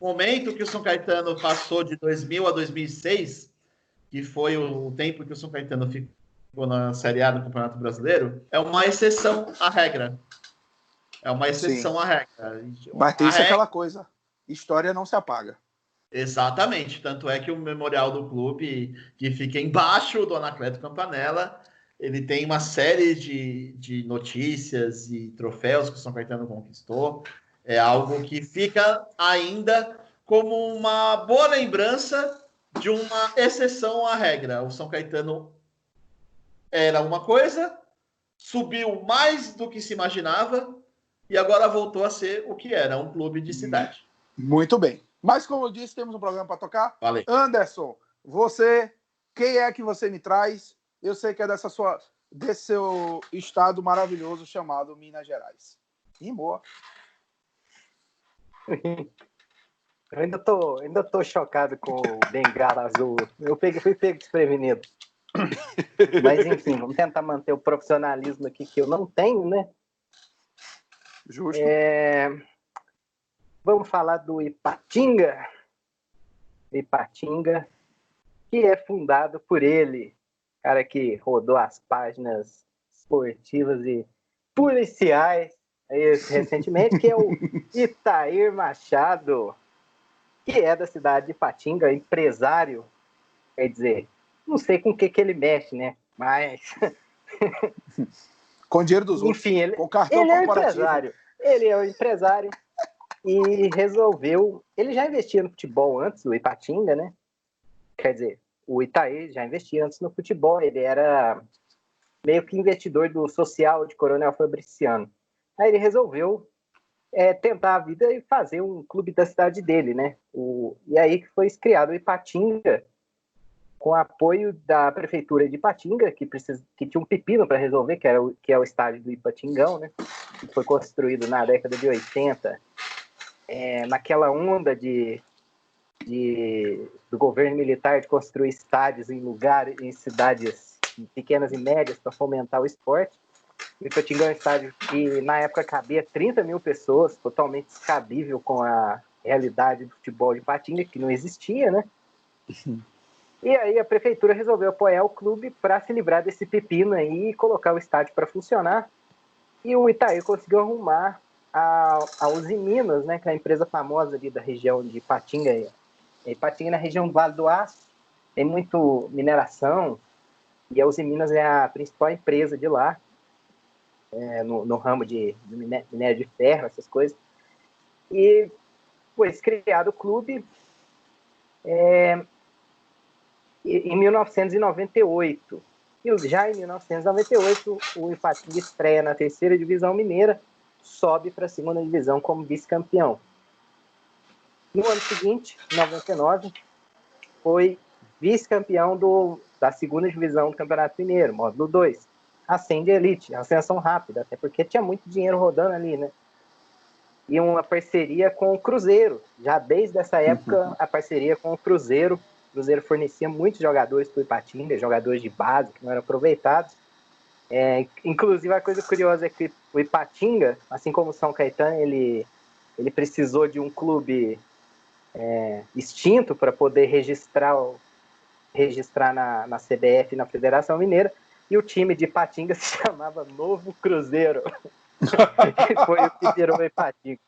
o momento que o São Caetano passou de 2000 a 2006 que foi o tempo que o São Caetano ficou na Série A do Campeonato Brasileiro, é uma exceção à regra. É uma exceção Sim. à regra. Mas tem isso regra... aquela coisa. História não se apaga. Exatamente. Tanto é que o memorial do clube, que fica embaixo do Anacleto Campanella, ele tem uma série de, de notícias e troféus que o São Caetano conquistou. É algo que fica ainda como uma boa lembrança de uma exceção à regra. O São Caetano era uma coisa, subiu mais do que se imaginava e agora voltou a ser o que era, um clube de cidade. Muito bem. Mas como eu disse, temos um programa para tocar. Valeu. Anderson, você, quem é que você me traz? Eu sei que é dessa sua, desse seu estado maravilhoso chamado Minas Gerais. Rimou. Eu ainda tô, ainda tô chocado com o Bengala Azul. Eu peguei, fui pego desprevenido. Mas enfim, vamos tentar manter o profissionalismo aqui que eu não tenho, né? Justo. É... Vamos falar do Ipatinga. Ipatinga, que é fundado por ele, cara que rodou as páginas esportivas e policiais recentemente, que é o Itair Machado, que é da cidade de Ipatinga, empresário, quer dizer, não sei com o que, que ele mexe, né? Mas. com dinheiro dos outros. Enfim, ele, com cartão ele é um empresário. Ele é um empresário e resolveu. Ele já investia no futebol antes, do Ipatinga, né? Quer dizer, o Itaí já investia antes no futebol. Ele era meio que investidor do social de Coronel Fabriciano. Aí ele resolveu é, tentar a vida e fazer um clube da cidade dele, né? O, e aí que foi criado o Ipatinga, com apoio da prefeitura de Ipatinga, que, precisa, que tinha um pepino para resolver, que, era o, que é o estádio do Ipatingão, né? Que foi construído na década de 80, é, naquela onda de, de, do governo militar de construir estádios em lugares, em cidades pequenas e médias para fomentar o esporte. O Ipatingão é um estádio que na época cabia 30 mil pessoas, totalmente descabível com a realidade do futebol de Ipatinga, que não existia, né? E aí a prefeitura resolveu apoiar o clube para se livrar desse pepino aí e colocar o estádio para funcionar. E o Itaí conseguiu arrumar a, a Uzi Minas, né, que é a empresa famosa ali da região de Ipatinga. Ipatinga na região do Vale do Aço, tem muito mineração, e a Uzi Minas é a principal empresa de lá, é, no, no, ramo de, minério de ferro, essas coisas. E foi criado o clube. É, em 1998. E já em 1998, o Ipatinga estreia na terceira divisão mineira, sobe para a segunda divisão como vice-campeão. No ano seguinte, 99, foi vice-campeão da segunda divisão do Campeonato Mineiro, módulo 2. Ascende elite, ascensão rápida, até porque tinha muito dinheiro rodando ali, né? E uma parceria com o Cruzeiro. Já desde essa época, uhum. a parceria com o Cruzeiro Cruzeiro fornecia muitos jogadores para o Ipatinga, jogadores de base que não eram aproveitados. É, inclusive, a coisa curiosa é que o Ipatinga, assim como o São Caetano, ele, ele precisou de um clube é, extinto para poder registrar, registrar na, na CBF na Federação Mineira, e o time de Ipatinga se chamava Novo Cruzeiro. Foi o que virou o Ipatinga.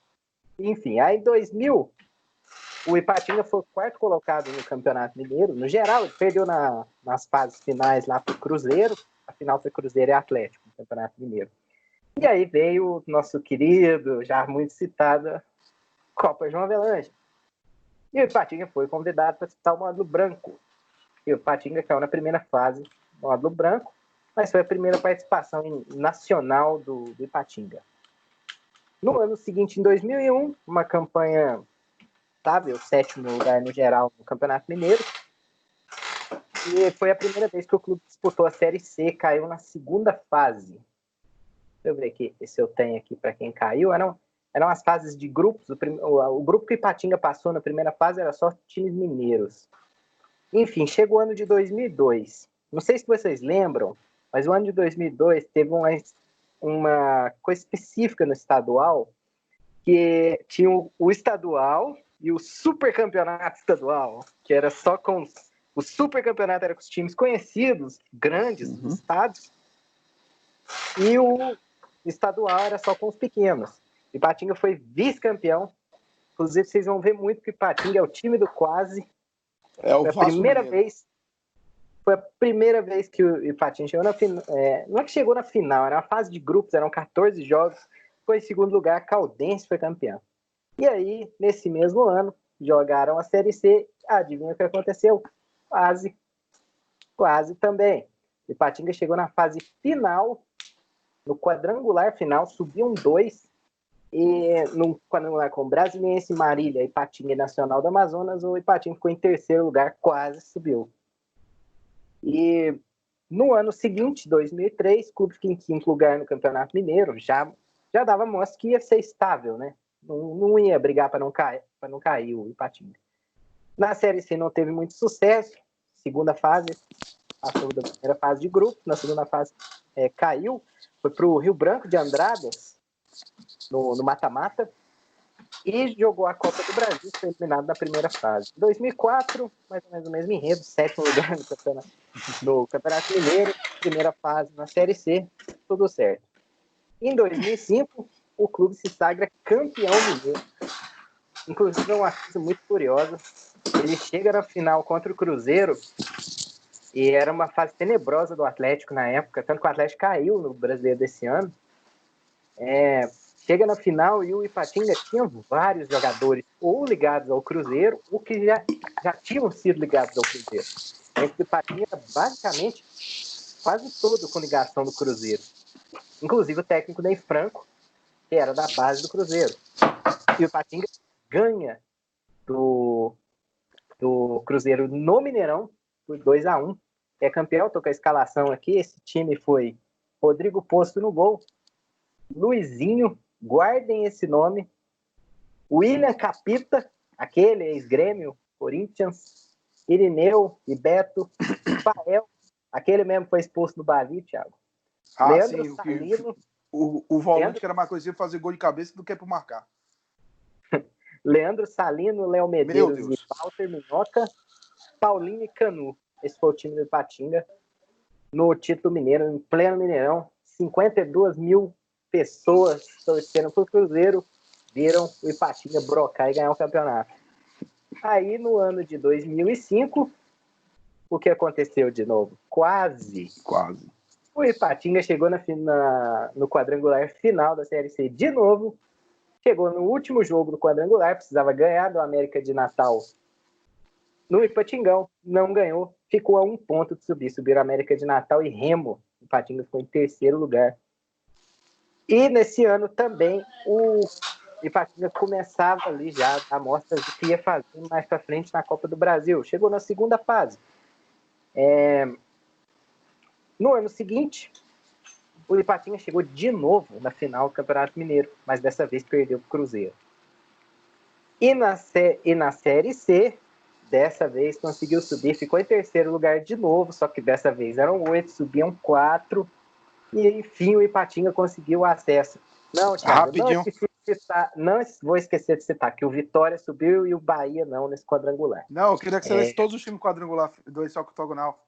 Enfim, aí em 2000, o Ipatinga foi o quarto colocado no Campeonato Mineiro. No geral, ele perdeu na, nas fases finais lá para o Cruzeiro. A final foi Cruzeiro e Atlético no Campeonato Mineiro. E aí veio o nosso querido, já muito citado, Copa João Avelange. E o Ipatinga foi convidado para disputar o módulo branco. E o Ipatinga caiu na primeira fase módulo branco, mas foi a primeira participação nacional do, do Ipatinga. No ano seguinte, em 2001, uma campanha o sétimo lugar no geral no Campeonato Mineiro. E foi a primeira vez que o clube disputou a Série C, caiu na segunda fase. Deixa eu ver aqui se eu tenho aqui para quem caiu. Eram, eram as fases de grupos. O, prim, o, o, grupo que Ipatinga passou na primeira fase era só times mineiros. Enfim, chegou o ano de 2002. Não sei se vocês lembram, mas o ano de 2002 teve uma, uma coisa específica no estadual, que tinha o, o estadual e o super campeonato estadual, que era só com o super campeonato era com os times conhecidos, grandes uhum. estados, e o estadual era só com os pequenos. E Patinga foi vice-campeão. Inclusive, vocês vão ver muito que Patinga é o time do quase. É o foi a primeira vez. Foi a primeira vez que o Ipatinga chegou na final. É, não é que chegou na final, era uma fase de grupos, eram 14 jogos. Foi em segundo lugar, a Caldense foi campeão. E aí, nesse mesmo ano, jogaram a Série C. Adivinha o que aconteceu? Quase. Quase também. O Ipatinga chegou na fase final, no quadrangular final, subiu um dois. E no quadrangular com Brasiliense, Marília, Ipatinga e Nacional do Amazonas, o Ipatinga ficou em terceiro lugar, quase subiu. E no ano seguinte, 2003, o clube fica em quinto lugar no Campeonato Mineiro, já, já dava mostra que ia ser estável, né? Não, não ia brigar para não, cair, não cair o Ipatinga. Na Série C não teve muito sucesso, segunda fase, passou da primeira fase de grupo, na segunda fase é, caiu, foi para o Rio Branco de Andradas, no mata-mata, e jogou a Copa do Brasil, foi eliminado na primeira fase. Em 2004, mais ou menos o mesmo enredo, sétimo lugar no campeonato, no campeonato Mineiro, primeira fase na Série C, tudo certo. Em 2005, o clube se sagra campeão mineiro. Inclusive, é uma coisa muito curiosa. Ele chega na final contra o Cruzeiro e era uma fase tenebrosa do Atlético na época, tanto que o Atlético caiu no Brasileiro desse ano. É, chega na final e o Ipatinga tinha vários jogadores ou ligados ao Cruzeiro ou que já, já tinham sido ligados ao Cruzeiro. O Ipatinga basicamente quase todo com ligação do Cruzeiro. Inclusive o técnico Ney Franco, que era da base do Cruzeiro. E o Ipatinga ganha do, do Cruzeiro no Mineirão por 2 a 1 É campeão, tô com a escalação aqui. Esse time foi Rodrigo Posto no gol, Luizinho, guardem esse nome. William Capita, aquele ex-grêmio, Corinthians, Irineu e Beto, Fael, aquele mesmo foi exposto no Bali, Thiago. Ah, Leandro sim, Salino, o, o, volante Leandro... que era mais coisa fazer gol de cabeça do que para marcar. Leandro Salino, Léo Medeiros e Walter Minhoca, Paulinho e Canu. Esse foi o time do Ipatinga no título mineiro, em pleno Mineirão. 52 mil pessoas torcendo pro Cruzeiro viram o Ipatinga brocar e ganhar o campeonato. Aí no ano de 2005, o que aconteceu de novo? Quase. Quase. O Ipatinga chegou na, na, no quadrangular final da Série C de novo. Chegou no último jogo do quadrangular, precisava ganhar do América de Natal no Ipatingão. Não ganhou, ficou a um ponto de subir. Subiram América de Natal e Remo. O Ipatinga ficou em terceiro lugar. E nesse ano também o Ipatinga começava ali já a mostra de que ia fazer mais para frente na Copa do Brasil. Chegou na segunda fase. É... No ano seguinte, o Ipatinga chegou de novo na final do Campeonato Mineiro, mas dessa vez perdeu para o Cruzeiro. E na, e na Série C, dessa vez conseguiu subir, ficou em terceiro lugar de novo, só que dessa vez eram oito, subiam quatro e enfim o Ipatinga conseguiu o acesso. Não, Thiago, Rapidinho. Não, citar, não vou esquecer de citar que o Vitória subiu e o Bahia não nesse quadrangular. Não, eu queria que você é... todos os times quadrangular do octogonal.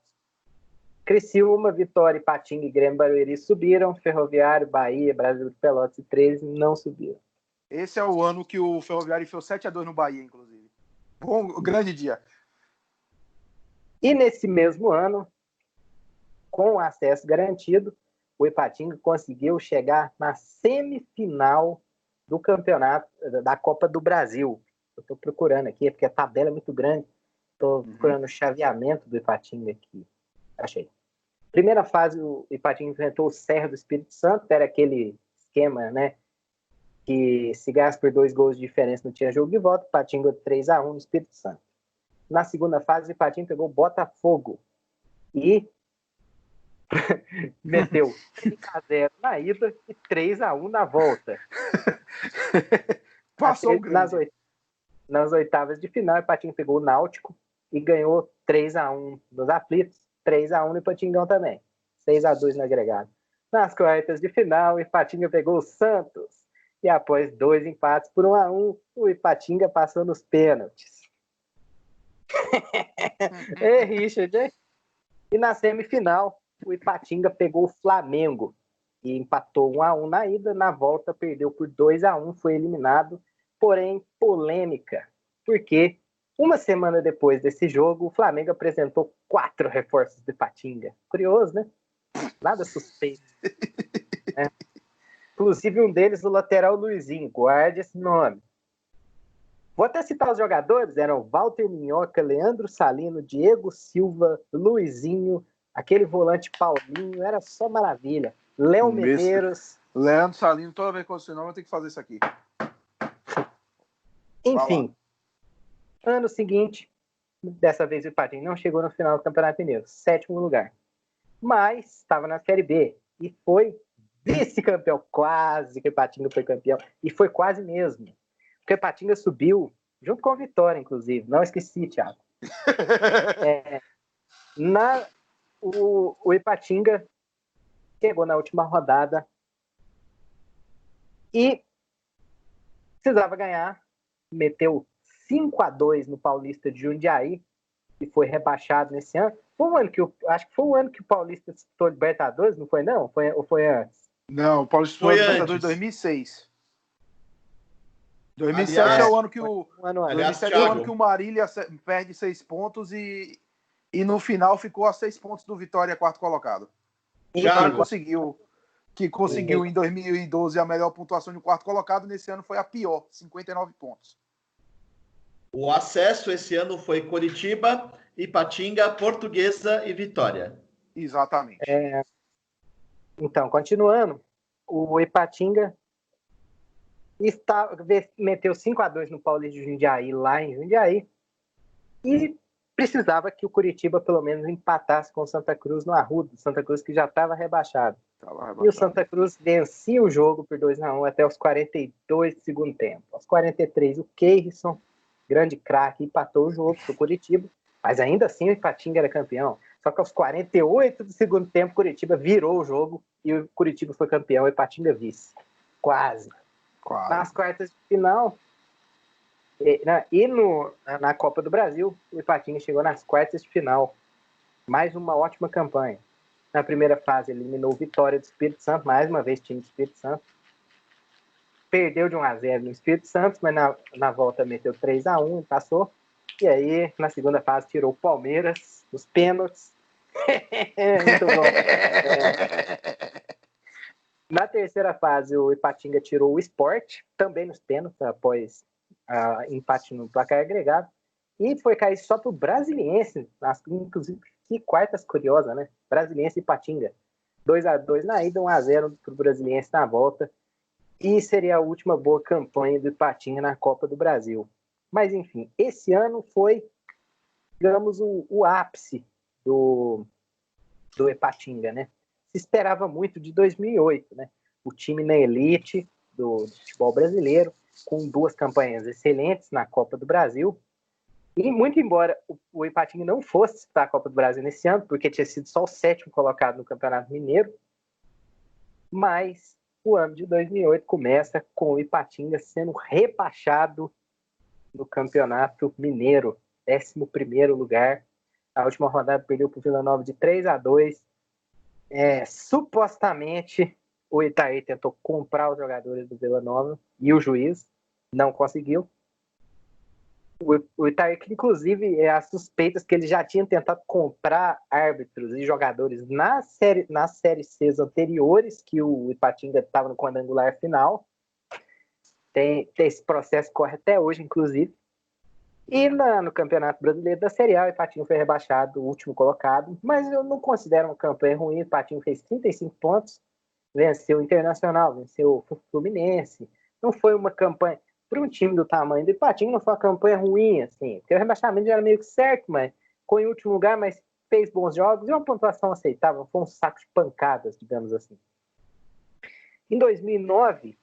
Criciúma, Vitória, Ipatinga e Grêmio Barueri subiram, Ferroviário, Bahia, Brasil de Pelotas e 13 não subiram. Esse é o ano que o Ferroviário enfiou 7x2 no Bahia, inclusive. Bom, grande dia. E nesse mesmo ano, com acesso garantido, o Ipatinga conseguiu chegar na semifinal do campeonato da Copa do Brasil. Eu estou procurando aqui, porque a tabela é muito grande. Estou uhum. procurando o chaveamento do Ipatinga aqui. Achei. Primeira fase, o Ipatinga enfrentou o Serra do Espírito Santo, era aquele esquema, né? Que se gasta por dois gols de diferença não tinha jogo de volta. Ipatinga 3 a 1 no Espírito Santo. Na segunda fase, o Ipatinga pegou Botafogo. E meteu 5x0 na ida e 3x1 na volta. Passou nas, oit... nas oitavas de final, o Patinho pegou o Náutico e ganhou 3x1 nos aflitos, 3x1 no Patingão também. 6x2 no agregado. Nas quartas de final, o Ipatinga pegou o Santos. E após dois empates por 1 a 1 o Ipatinga passou nos pênaltis. Ei, Richard, hein? E na semifinal, o Ipatinga pegou o Flamengo e empatou 1 a 1 na ida, na volta perdeu por 2 a 1, foi eliminado, porém polêmica, porque uma semana depois desse jogo, o Flamengo apresentou quatro reforços do Ipatinga. Curioso, né? Nada suspeito. né? Inclusive um deles, o lateral Luizinho, guarde esse nome. Vou até citar os jogadores: eram Walter Minhoca, Leandro Salino, Diego Silva, Luizinho, aquele volante Paulinho, era só maravilha. Léo Medeiros. Leandro Salino, toda vez que você não, vai ter que fazer isso aqui. Enfim, ano seguinte, dessa vez o Ipatinga não chegou no final do Campeonato Mineiro, sétimo lugar. Mas estava na Série B e foi vice-campeão, quase que o Ipatinga foi campeão. E foi quase mesmo. Porque o Ipatinga subiu, junto com a Vitória, inclusive. Não esqueci, Thiago. é, na, o, o Ipatinga chegou na última rodada e precisava ganhar, meteu 5 a 2 no Paulista de Jundiaí e foi rebaixado nesse ano. Foi um ano que o, acho que foi o ano que o Paulista disputou Libertadores, não foi não? Foi, ou foi antes? Não, o Paulista foi Libertadores em 2006. 2007 aliás, é o ano que o um ano, aliás, 2007 é o ano que o Marília perde seis pontos e, e no final ficou a seis pontos do Vitória quarto colocado. Já conseguiu que conseguiu em 2012 a melhor pontuação de quarto colocado, nesse ano foi a pior, 59 pontos. O acesso esse ano foi Curitiba, Ipatinga, Portuguesa e Vitória. Exatamente. É... Então, continuando, o Ipatinga está, meteu 5 a 2 no Paulista de Jundiaí, lá em Jundiaí, e precisava que o Curitiba pelo menos empatasse com o Santa Cruz no Arruda, Santa Cruz que já estava rebaixado. rebaixado. E o Santa Cruz vencia o jogo por 2 a 1 até os 42 do segundo tempo. Aos 43, o Keirson grande craque, empatou o jogo para o Curitiba, mas ainda assim o Ipatinga era campeão. Só que aos 48 do segundo tempo, o Curitiba virou o jogo e o Curitiba foi campeão, o Ipatinga vice. Quase. Quase. Nas quartas de final, e, na, e no, na Copa do Brasil, o Ipatinga chegou nas quartas de final. Mais uma ótima campanha. Na primeira fase, eliminou Vitória do Espírito Santo, mais uma vez time do Espírito Santo perdeu de 1 a 0 no Espírito Santo, mas na, na volta meteu 3 a 1 e passou. E aí, na segunda fase, tirou o Palmeiras, os pênaltis. Muito bom. É. Na terceira fase, o Ipatinga tirou o esporte, também nos pênaltis, após empate no placar agregado. E foi cair só para o Brasiliense, inclusive, que quartas curiosa, né? Brasiliense e Ipatinga. 2 a 2 na ida, 1 a 0 para o Brasiliense na volta e seria a última boa campanha do Ipatinga na Copa do Brasil. Mas, enfim, esse ano foi, digamos, o, o ápice do, do Ipatinga, né? Se esperava muito de 2008, né? O time na elite do, do futebol brasileiro, com duas campanhas excelentes na Copa do Brasil. E muito embora o, o Ipatinga não fosse disputar a Copa do Brasil nesse ano, porque tinha sido só o sétimo colocado no Campeonato Mineiro, mas o ano de 2008 começa com o Ipatinga sendo rebaixado no Campeonato Mineiro, 11 lugar. A última rodada perdeu para o Vila Nova de 3 a 2. É, supostamente o Itaí tentou comprar os jogadores do Vila Nova e o juiz não conseguiu o, Itaí, inclusive, é as suspeitas que ele já tinha tentado comprar árbitros e jogadores na série, nas séries C anteriores, que o Ipatinga estava no quadrangular final. Tem, tem, esse processo corre até hoje, inclusive. E na, no Campeonato Brasileiro da Série A, o Ipatinho foi rebaixado, o último colocado, mas eu não considero uma campanha ruim. O Ipatinho fez 35 pontos, venceu o Internacional, venceu o Fluminense. Não foi uma campanha para um time do tamanho do Ipatinga não foi uma campanha ruim, assim, porque o rebaixamento já era meio que certo, mas ficou em último lugar, mas fez bons jogos e uma pontuação aceitável, foi um saco de pancadas, digamos assim. Em 2009,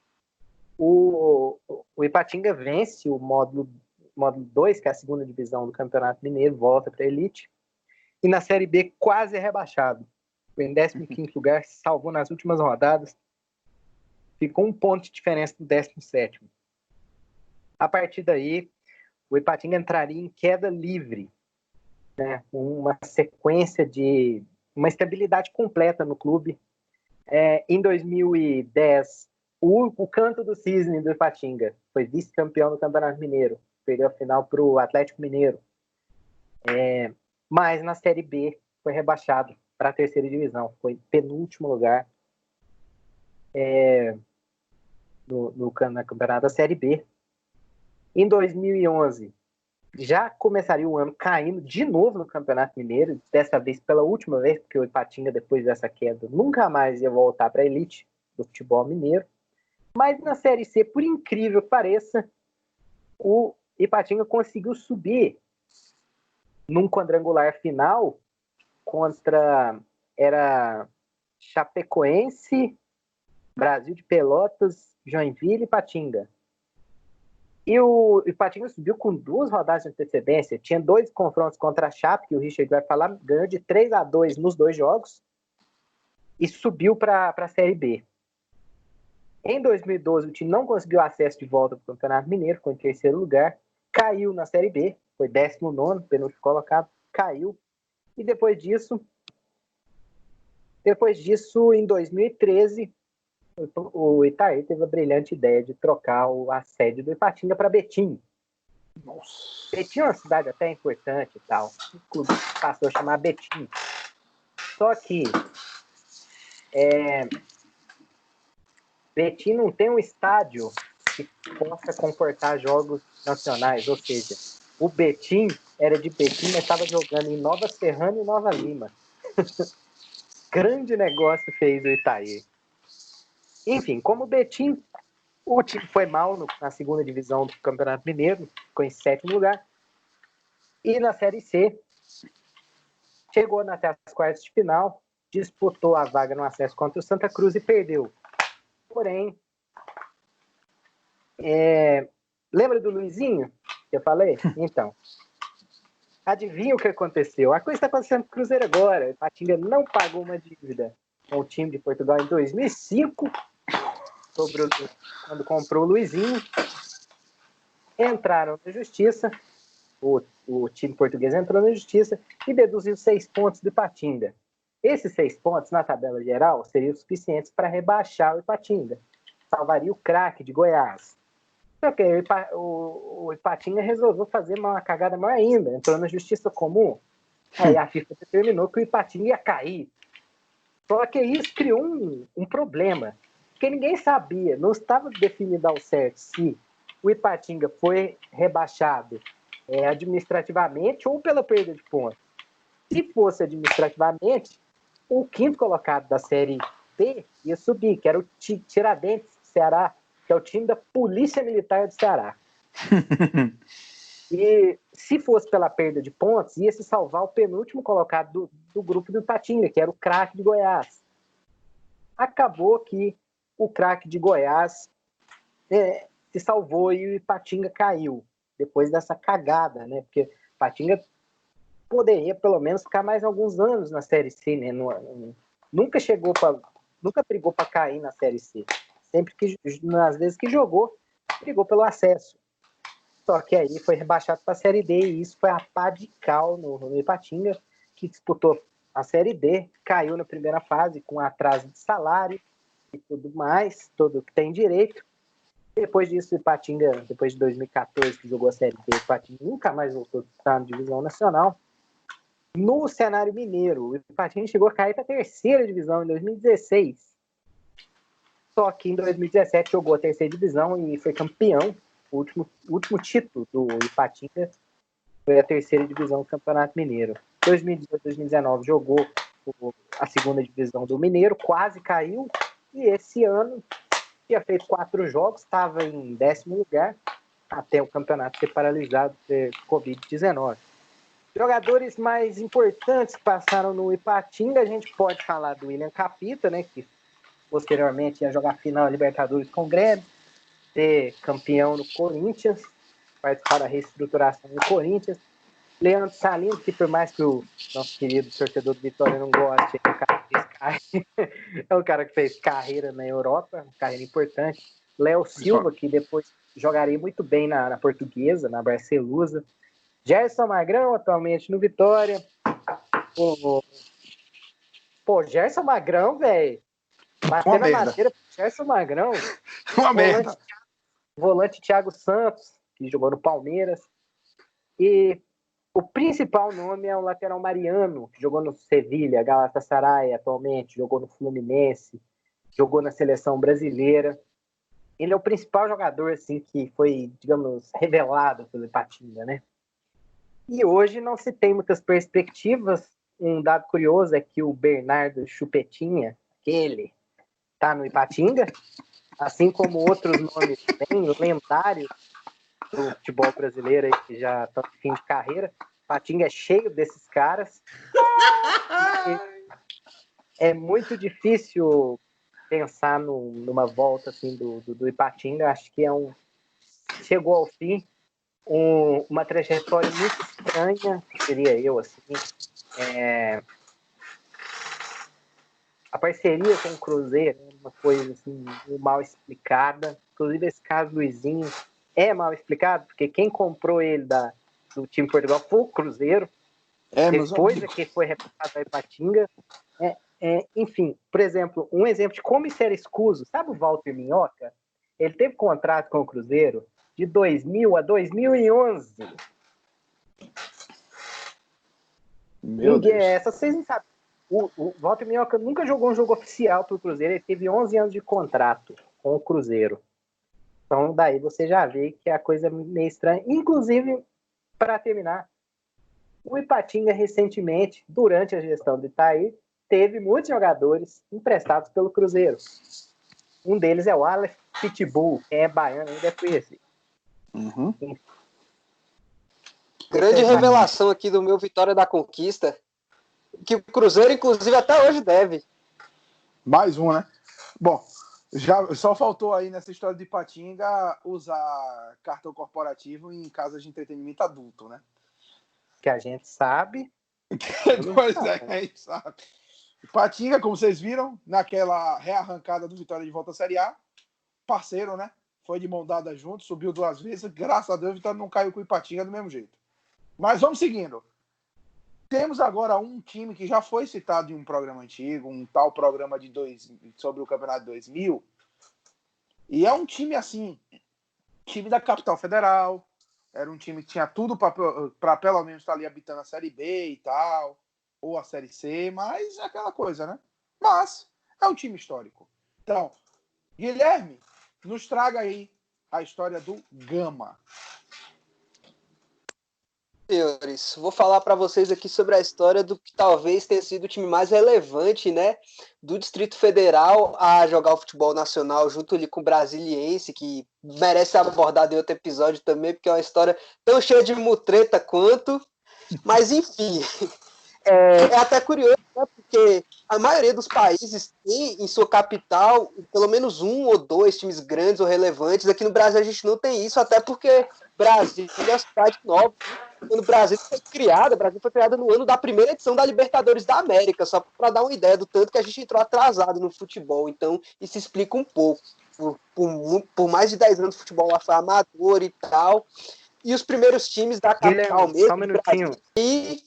o, o Ipatinga vence o módulo, módulo 2, que é a segunda divisão do Campeonato Mineiro, volta para a elite, e na Série B quase é rebaixado. Em 15 lugar, salvou nas últimas rodadas, ficou um ponto de diferença do 17 a partir daí, o Ipatinga entraria em queda livre, né? uma sequência de uma estabilidade completa no clube. É, em 2010, o, o canto do cisne do Ipatinga foi vice-campeão do Campeonato Mineiro, perdeu a final para o Atlético Mineiro. É, mas na Série B foi rebaixado para a terceira divisão, foi penúltimo lugar é, no, no, no campeonato da Série B Em 2011, já começaria o ano caindo de novo no Campeonato Mineiro, dessa vez pela última vez, porque o Ipatinga, depois dessa queda, nunca mais ia voltar para a elite do futebol mineiro. Mas na Série C, por incrível que pareça, o Ipatinga conseguiu subir num quadrangular final contra era Chapecoense, Brasil de Pelotas, Joinville e Patinga. E o Ipatinga subiu com duas rodadas de antecedência. Tinha dois confrontos contra a Chape, que o Richard vai falar, ganhou de 3 a 2 nos dois jogos e subiu para a Série B. Em 2012, o time não conseguiu acesso de volta para o Campeonato Mineiro, ficou em terceiro lugar, caiu na Série B, foi 19, penúltimo colocado, caiu. E depois disso, depois disso, em 2013, o Itaí teve a brilhante ideia de trocar a sede do Ipatinga para Betim. Nossa. Betim é uma cidade até importante e tal. O clube passou a chamar Betim. Só que é, Betim não tem um estádio que possa comportar jogos nacionais, ou seja, o Betim era de Betim, mas estava jogando em Nova Serrana e Nova Lima. Grande negócio fez o Itaí. Enfim, como o Betim, o time foi mal na segunda divisão do Campeonato Mineiro, ficou em sétimo lugar. E na Série C, chegou até as quartas de final, disputou a vaga no acesso contra o Santa Cruz e perdeu. Porém, é, lembra do Luizinho que eu falei? Então, adivinha o que aconteceu? A coisa está acontecendo com o Cruzeiro agora. O Patinga não pagou uma dívida com o time de Portugal em 2005, sobre o, quando comprou o Luizinho. Entraram na justiça, o, o time português entrou na justiça e deduziu seis pontos do Ipatinga. Esses seis pontos, na tabela geral, seriam suficientes para rebaixar o Ipatinga. Salvaria o craque de Goiás. Só que o, Ipatinga resolveu fazer uma cagada maior ainda. Entrou na justiça comum. Aí a FIFA determinou que o Ipatinga ia cair. Só que isso criou um, um problema. Porque ninguém sabia, não estava definido ao certo se o Ipatinga foi rebaixado é, administrativamente ou pela perda de pontos. Se fosse administrativamente, o quinto colocado da Série B ia subir, que era o Tiradentes Ceará, que é o time da Polícia Militar do Ceará. e se fosse pela perda de pontos, ia se salvar o penúltimo colocado do, do grupo do Ipatinga, que era o craque de Goiás. Acabou que o craque de Goiás é, se salvou e o Ipatinga caiu depois dessa cagada, né? Porque Ipatinga poderia pelo menos ficar mais alguns anos na Série C, né? nunca chegou para, nunca brigou para cair na Série C. Sempre que, nas vezes que jogou, brigou pelo acesso. Só que aí foi rebaixado para a Série D e isso foi a pá de cal no, no Ipatinga, que disputou a Série D, caiu na primeira fase com atraso de salário e tudo mais, tudo que tem direito. Depois disso, o Ipatinga, depois de 2014, que jogou a Série D, o Ipatinga nunca mais voltou a estar na divisão nacional. No cenário mineiro, o Ipatinga chegou a cair para a terceira divisão em 2016. Só que em 2017 jogou a terceira divisão e foi campeão. O último, último título do Ipatinga foi a terceira divisão do Campeonato Mineiro. 2018, 2019 jogou a segunda divisão do Mineiro, quase caiu. E esse ano tinha feito quatro jogos, estava em décimo lugar, até o campeonato ser paralisado por Covid-19. Jogadores mais importantes que passaram no Ipatinga, a gente pode falar do William Capita, né, que posteriormente ia jogar final Libertadores com o Grêmio, ser campeão no Corinthians, participar da reestruturação do Corinthians. Leandro Salino, que por mais que o nosso querido torcedor do Vitória não goste, é um cara que fez, é um cara que fez carreira na Europa, carreira importante. Léo Silva, que depois jogaria muito bem na, na portuguesa, na Barcelusa. Gerson Magrão, atualmente no Vitória. Pô, pô Gerson Magrão, velho. Batendo a madeira pro Gerson Magrão. Uma volante, merda. Volante Thiago Santos, que jogou no Palmeiras. E o principal nome é o lateral Mariano, que jogou no Sevilha, Galatasaray atualmente, jogou no Fluminense, jogou na seleção brasileira. ele é o principal jogador assim que foi, digamos, revelado pelo Ipatinga, né? E hoje não se tem muitas perspectivas. Um dado curioso é que o Bernardo Chupetinha, aquele, tá no Ipatinga, assim como outros nomes bem lendários do futebol brasileiro aí, que já estão fim de carreira. Ipatinga é cheio desses caras. é muito difícil pensar no, numa volta assim do, do, do, Ipatinga. Acho que é um chegou ao fim um, uma trajetória muito estranha, seria eu assim. É, a parceria com o Cruzeiro é uma coisa assim mal explicada. Inclusive esse caso do Luizinho é mal explicado porque quem comprou ele da do time Portugal foi o Cruzeiro. É, Depois é que foi repassado a Ipatinga. É, é, enfim, por exemplo, um exemplo de como isso era escuso. Sabe o Walter Minhoca? Ele teve contrato com o Cruzeiro de 2000 a 2011. Meu Ninguém, Deus. Essa vocês não sabem. O, o Walter Minhoca nunca jogou um jogo oficial para o Cruzeiro. Ele teve 11 anos de contrato com o Cruzeiro. Então, daí você já vê que a coisa é meio estranha. Inclusive, para terminar, o Ipatinga recentemente, durante a gestão do Itaí, teve muitos jogadores emprestados pelo Cruzeiro. Um deles é o Aleph Pitbull, quem é baiano ainda é conhecido. Uhum. Grande revelação aqui do meu Vitória da Conquista, que o Cruzeiro, inclusive, até hoje deve. Mais um, né? Bom, já só faltou aí nessa história de Patinga usar cartão corporativo em casas de entretenimento adulto, né? Que a gente sabe. pois é, a gente sabe. Patinga, como vocês viram, naquela rearrancada do Vitória de volta à Série A, parceiro, né? Foi de mão dada junto, subiu duas vezes. Graças a Deus, o Vitória não caiu com o Ipatinga do mesmo jeito. Mas vamos seguindo. Temos agora um time que já foi citado em um programa antigo, um tal programa de dois, sobre o Campeonato 2000. E é um time assim, time da capital federal. Era um time que tinha tudo para pelo menos estar ali habitando a Série B e tal, ou a Série C, mas é aquela coisa, né? Mas é um time histórico. Então, Guilherme, nos traga aí a história do Gama senhores, vou falar para vocês aqui sobre a história do que talvez tenha sido o time mais relevante, né, do Distrito Federal a jogar o futebol nacional junto ali com o Brasiliense, que merece ser abordado em outro episódio também, porque é uma história tão cheia de mutreta quanto. Mas enfim, é, é até curioso, né, porque a maioria dos países tem em sua capital pelo menos um ou dois times grandes ou relevantes. Aqui no Brasil a gente não tem isso, até porque Brasil é uma cidade nova. Quando o Brasil foi criado, o Brasil foi criado no ano da primeira edição da Libertadores da América, só para dar uma ideia do tanto que a gente entrou atrasado no futebol. Então, isso explica um pouco. Por, por, por mais de 10 anos o futebol lá foi amador e tal. E os primeiros times da capital mesmo. Só um minutinho. E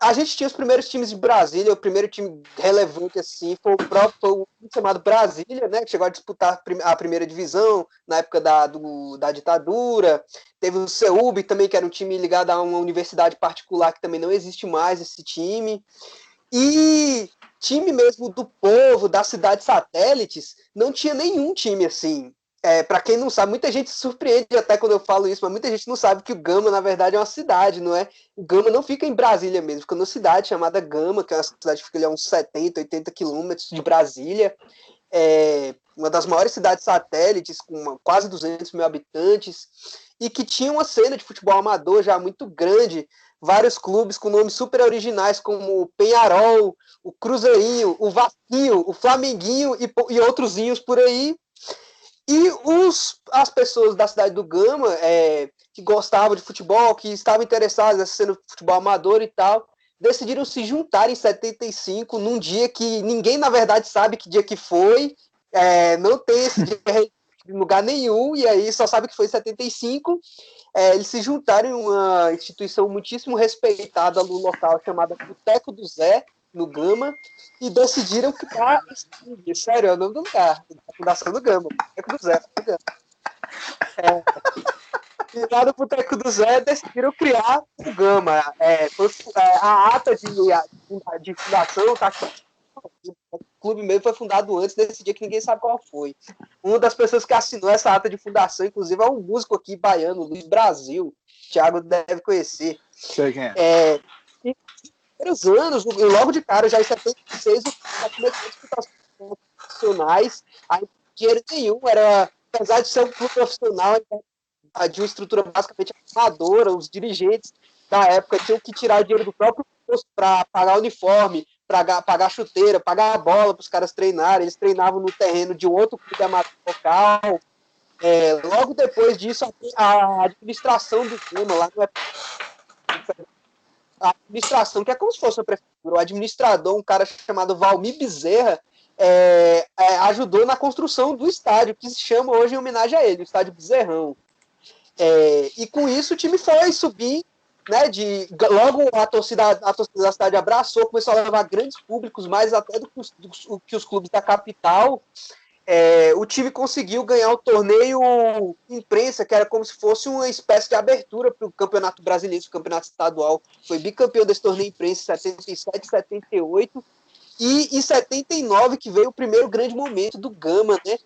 a gente tinha os primeiros times de Brasília, o primeiro time relevante assim foi o próprio foi o chamado Brasília, né, que chegou a disputar a primeira divisão na época da, do, da ditadura. Teve o CEUB também, que era um time ligado a uma universidade particular que também não existe mais esse time. E time mesmo do povo, das cidades satélites, não tinha nenhum time assim é, para quem não sabe, muita gente se surpreende até quando eu falo isso, mas muita gente não sabe que o Gama, na verdade, é uma cidade, não é? O Gama não fica em Brasília mesmo, fica numa cidade chamada Gama, que é uma cidade que fica ali a uns 70, 80 quilômetros de Brasília. É uma das maiores cidades satélites, com quase 200 mil habitantes, e que tinha uma cena de futebol amador já muito grande, vários clubes com nomes super originais, como o Penharol, o Cruzeirinho, o Vasquinho, o Flamenguinho e, e outrosinhos por aí, e os, as pessoas da cidade do Gama, é, que gostavam de futebol, que estavam interessadas nessa cena de futebol amador e tal, decidiram se juntar em 75, num dia que ninguém, na verdade, sabe que dia que foi, é, não tem esse dia em lugar nenhum, e aí só sabe que foi em 75. É, eles se juntaram em uma instituição muitíssimo respeitada no local chamada Boteco do Zé, no Gama, e decidiram criar esse Sério, é o nome do lugar. A Fundação do Gama. Boteco do Zé. Do Gama. É, e lá no Boteco do Zé decidiram criar o Gama. É, foi, é, a ata de, de fundação está aqui. clube mesmo foi fundado antes desse dia que ninguém sabe qual foi. Uma das pessoas que assinou essa ata de fundação, inclusive, é um músico aqui baiano, Luiz Brasil. Thiago deve conhecer. Sei quem é. é primeiros anos, logo de cara, já em 76, o começou disputações profissionais, aí dinheiro nenhum, era, apesar de ser um clube profissional, de uma estrutura basicamente amadora, os dirigentes da época tinham que tirar dinheiro do próprio posto para pagar uniforme, para pagar chuteira, pagar a bola para os caras treinarem. Eles treinavam no terreno de outro clube amador local. É, logo depois disso, a administração do clima lá não é a administração, que é como se fosse uma prefeitura, o administrador, um cara chamado Valmir Bezerra, é, é, ajudou na construção do estádio, que se chama hoje em homenagem a ele, o estádio Bezerrão. É, e com isso o time foi subir, né? De, logo a torcida, a torcida da cidade abraçou, começou a levar grandes públicos, mais até do que os, do que os clubes da capital. É, o time conseguiu ganhar o torneio imprensa, que era como se fosse uma espécie de abertura para o Campeonato Brasileiro, o Campeonato Estadual. Foi bicampeão desse torneio imprensa em 77 78. E em 79 que veio o primeiro grande momento do Gama, né?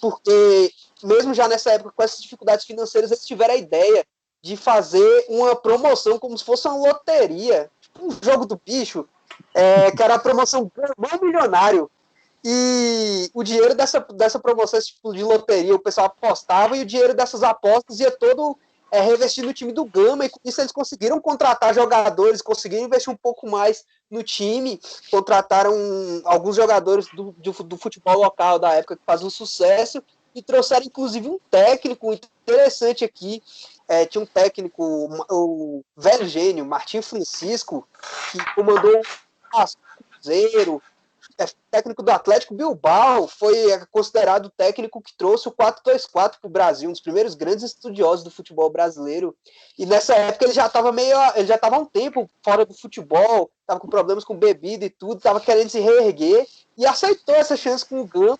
Porque mesmo já nessa época, com essas dificuldades financeiras, eles tiveram a ideia de fazer uma promoção como se fosse uma loteria, tipo um jogo do bicho, é, que era a promoção Gama Milionário. E o dinheiro dessa, dessa promoção, esse tipo de loteria, o pessoal apostava e o dinheiro dessas apostas ia todo é, revestido no time do Gama, e com isso eles conseguiram contratar jogadores, conseguiram investir um pouco mais no time, contrataram alguns jogadores do, do, do futebol local da época que faziam sucesso, e trouxeram inclusive um técnico interessante aqui. É, tinha um técnico, o velho gênio, Martim Francisco, que comandou o Cruzeiro, técnico do Atlético Bilbao, foi considerado o técnico que trouxe o 4-2-4 para o Brasil, um dos primeiros grandes estudiosos do futebol brasileiro. E nessa época ele já estava meio. Ele já estava um tempo fora do futebol, estava com problemas com bebida e tudo, estava querendo se reerguer e aceitou essa chance com o Gama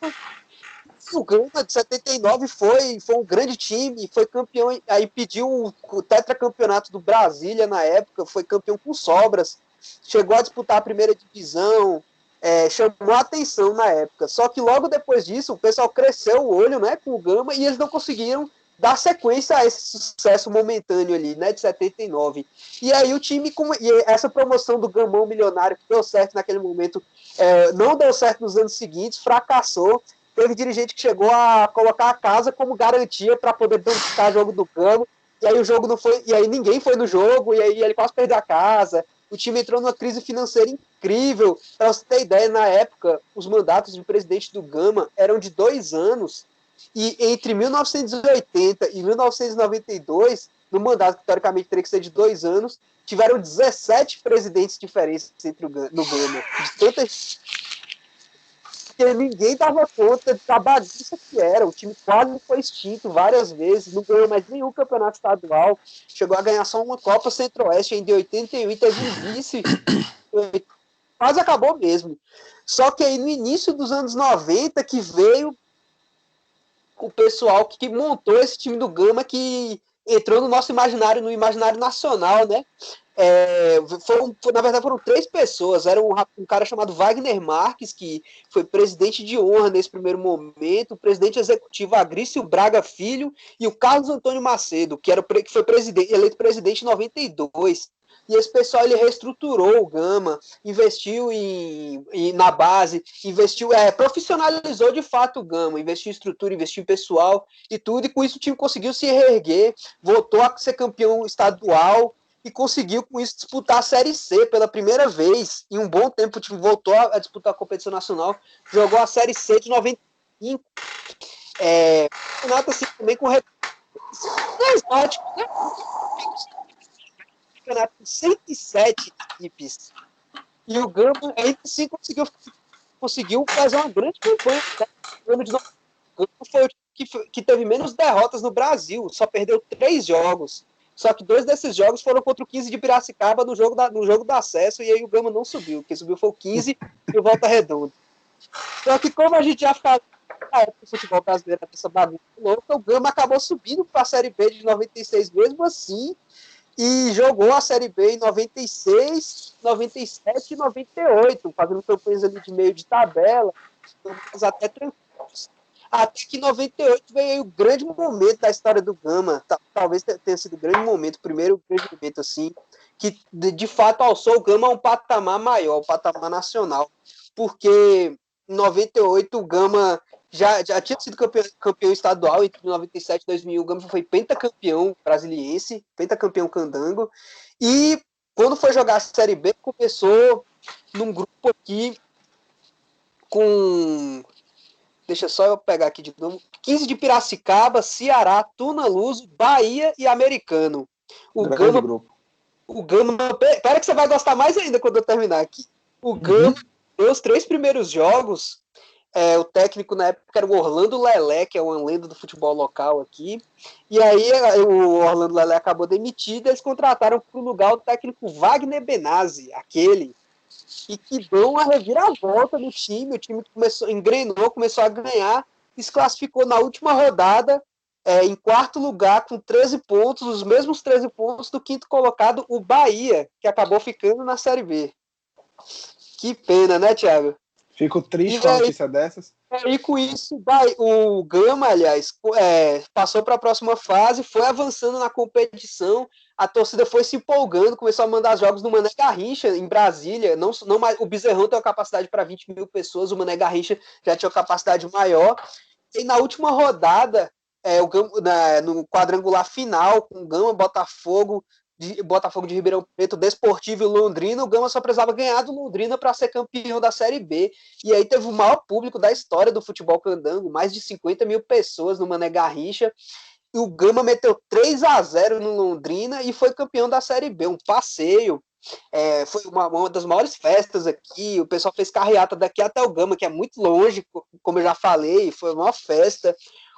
o Gama de 79 foi, foi um grande time, foi campeão, aí pediu o tetracampeonato do Brasília na época, foi campeão com sobras, chegou a disputar a primeira divisão, é, chamou a atenção na época. Só que logo depois disso, o pessoal cresceu o olho né, com o Gama e eles não conseguiram dar sequência a esse sucesso momentâneo ali, né, de 79. E aí o time, e essa promoção do Gamão Milionário, que deu certo naquele momento, é, não deu certo nos anos seguintes, fracassou, teve dirigente que chegou a colocar a casa como garantia para poder buscar jogo do Gama, e aí o jogo não foi, e aí ninguém foi no jogo, e aí ele quase perdeu a casa. O time entrou numa crise financeira incrível. Para você ter ideia, na época, os mandatos de presidente do Gama eram de dois anos, e entre 1980 e 1992, no mandato que teoricamente teria que ser de dois anos, tiveram 17 presidentes diferentes entre o, no Gama. De tantas porque ninguém dava conta da bagunça que era. O time quase foi extinto várias vezes, não ganhou mais nenhum campeonato estadual, chegou a ganhar só uma Copa Centro-Oeste em 81 e teve um vice. Quase acabou mesmo. Só que aí no início dos anos 90 que veio o pessoal que montou esse time do Gama que entrou no nosso imaginário, no imaginário nacional, né? É, foram, na verdade, foram três pessoas. Era um, um, cara chamado Wagner Marques, que foi presidente de honra nesse primeiro momento, o presidente executivo Agrício Braga Filho e o Carlos Antônio Macedo, que, era, que foi presidente, eleito presidente em 92. E esse pessoal ele reestruturou o Gama, investiu em, em na base, investiu, é, profissionalizou de fato o Gama, investiu em estrutura, investiu em pessoal e tudo, e com isso o time conseguiu se reerguer, voltou a ser campeão estadual, e conseguiu com isso disputar a Série C pela primeira vez. Em um bom tempo o time voltou a disputar a competição nacional, jogou a Série C de 95. É, campeonato assim também com exótico, né? Campeonato com 107 equipes. E o Gama ainda assim conseguiu, conseguiu fazer uma grande campanha. Né? O Gama foi o que, que teve menos derrotas no Brasil, só perdeu três jogos. Só que dois desses jogos foram contra o 15 de Piracicaba no jogo, da, no jogo do acesso, e aí o Gama não subiu. Quem subiu foi o 15 e o Volta Redonda. Só que como a gente já ficava na época do futebol brasileiro, essa bagunça louca, o Gama acabou subindo para a Série B de 96 mesmo assim. E jogou a Série B em 96, 97 e 98, fazendo campanhas ali de meio de tabela, até tranquilos. Até que em 98 veio o grande momento da história do Gama, talvez tenha sido o grande momento, o primeiro grande momento assim, que de, de fato alçou o Gama a um patamar maior, um patamar nacional, porque em 98 o Gama já, já tinha sido campeão, campeão estadual entre 97 e 2001. O Gama foi pentacampeão brasiliense, pentacampeão candango. E quando foi jogar a Série B, começou num grupo aqui com. Deixa só eu pegar aqui de novo. 15 de Piracicaba, Ceará, Tuna Luso, Bahia e Americano. O Grande Gama. Grupo. O Gama. Pera que você vai gostar mais ainda quando eu terminar aqui. O Gama uhum. os três primeiros jogos é, o técnico na época era o Orlando Lelé, que é uma lenda do futebol local aqui. E aí o Orlando Lelé acabou demitido, eles contrataram para o lugar o técnico Wagner Benazzi, aquele. E que deu uma reviravolta no time, o time começou, engrenou, começou a ganhar, se classificou na última rodada é, em quarto lugar com 13 pontos, os mesmos 13 pontos do quinto colocado, o Bahia, que acabou ficando na Série B. Que pena, né, Thiago? Fico triste com a notícia dessas. E com isso, o Gama, aliás, é, passou para a próxima fase, foi avançando na competição, a torcida foi se empolgando, começou a mandar jogos no Mané Garrincha, em Brasília. Não, não o Bezerrão tem uma capacidade para 20 mil pessoas, o Mané Garrincha já tinha uma capacidade maior. E na última rodada, é, o Gama, na, no quadrangular final, com o Gama, Botafogo, de Botafogo de Ribeirão Preto, Desportivo e Londrina, o Gama só precisava ganhar do Londrina para ser campeão da Série B. E aí teve o maior público da história do futebol candango, mais de 50 mil pessoas no Mané Garrincha. E o Gama meteu 3 a 0 no Londrina e foi campeão da Série B. Um passeio. É, foi uma, uma, das maiores festas aqui. O pessoal fez carreata daqui até o Gama, que é muito longe, como eu já falei. Foi uma festa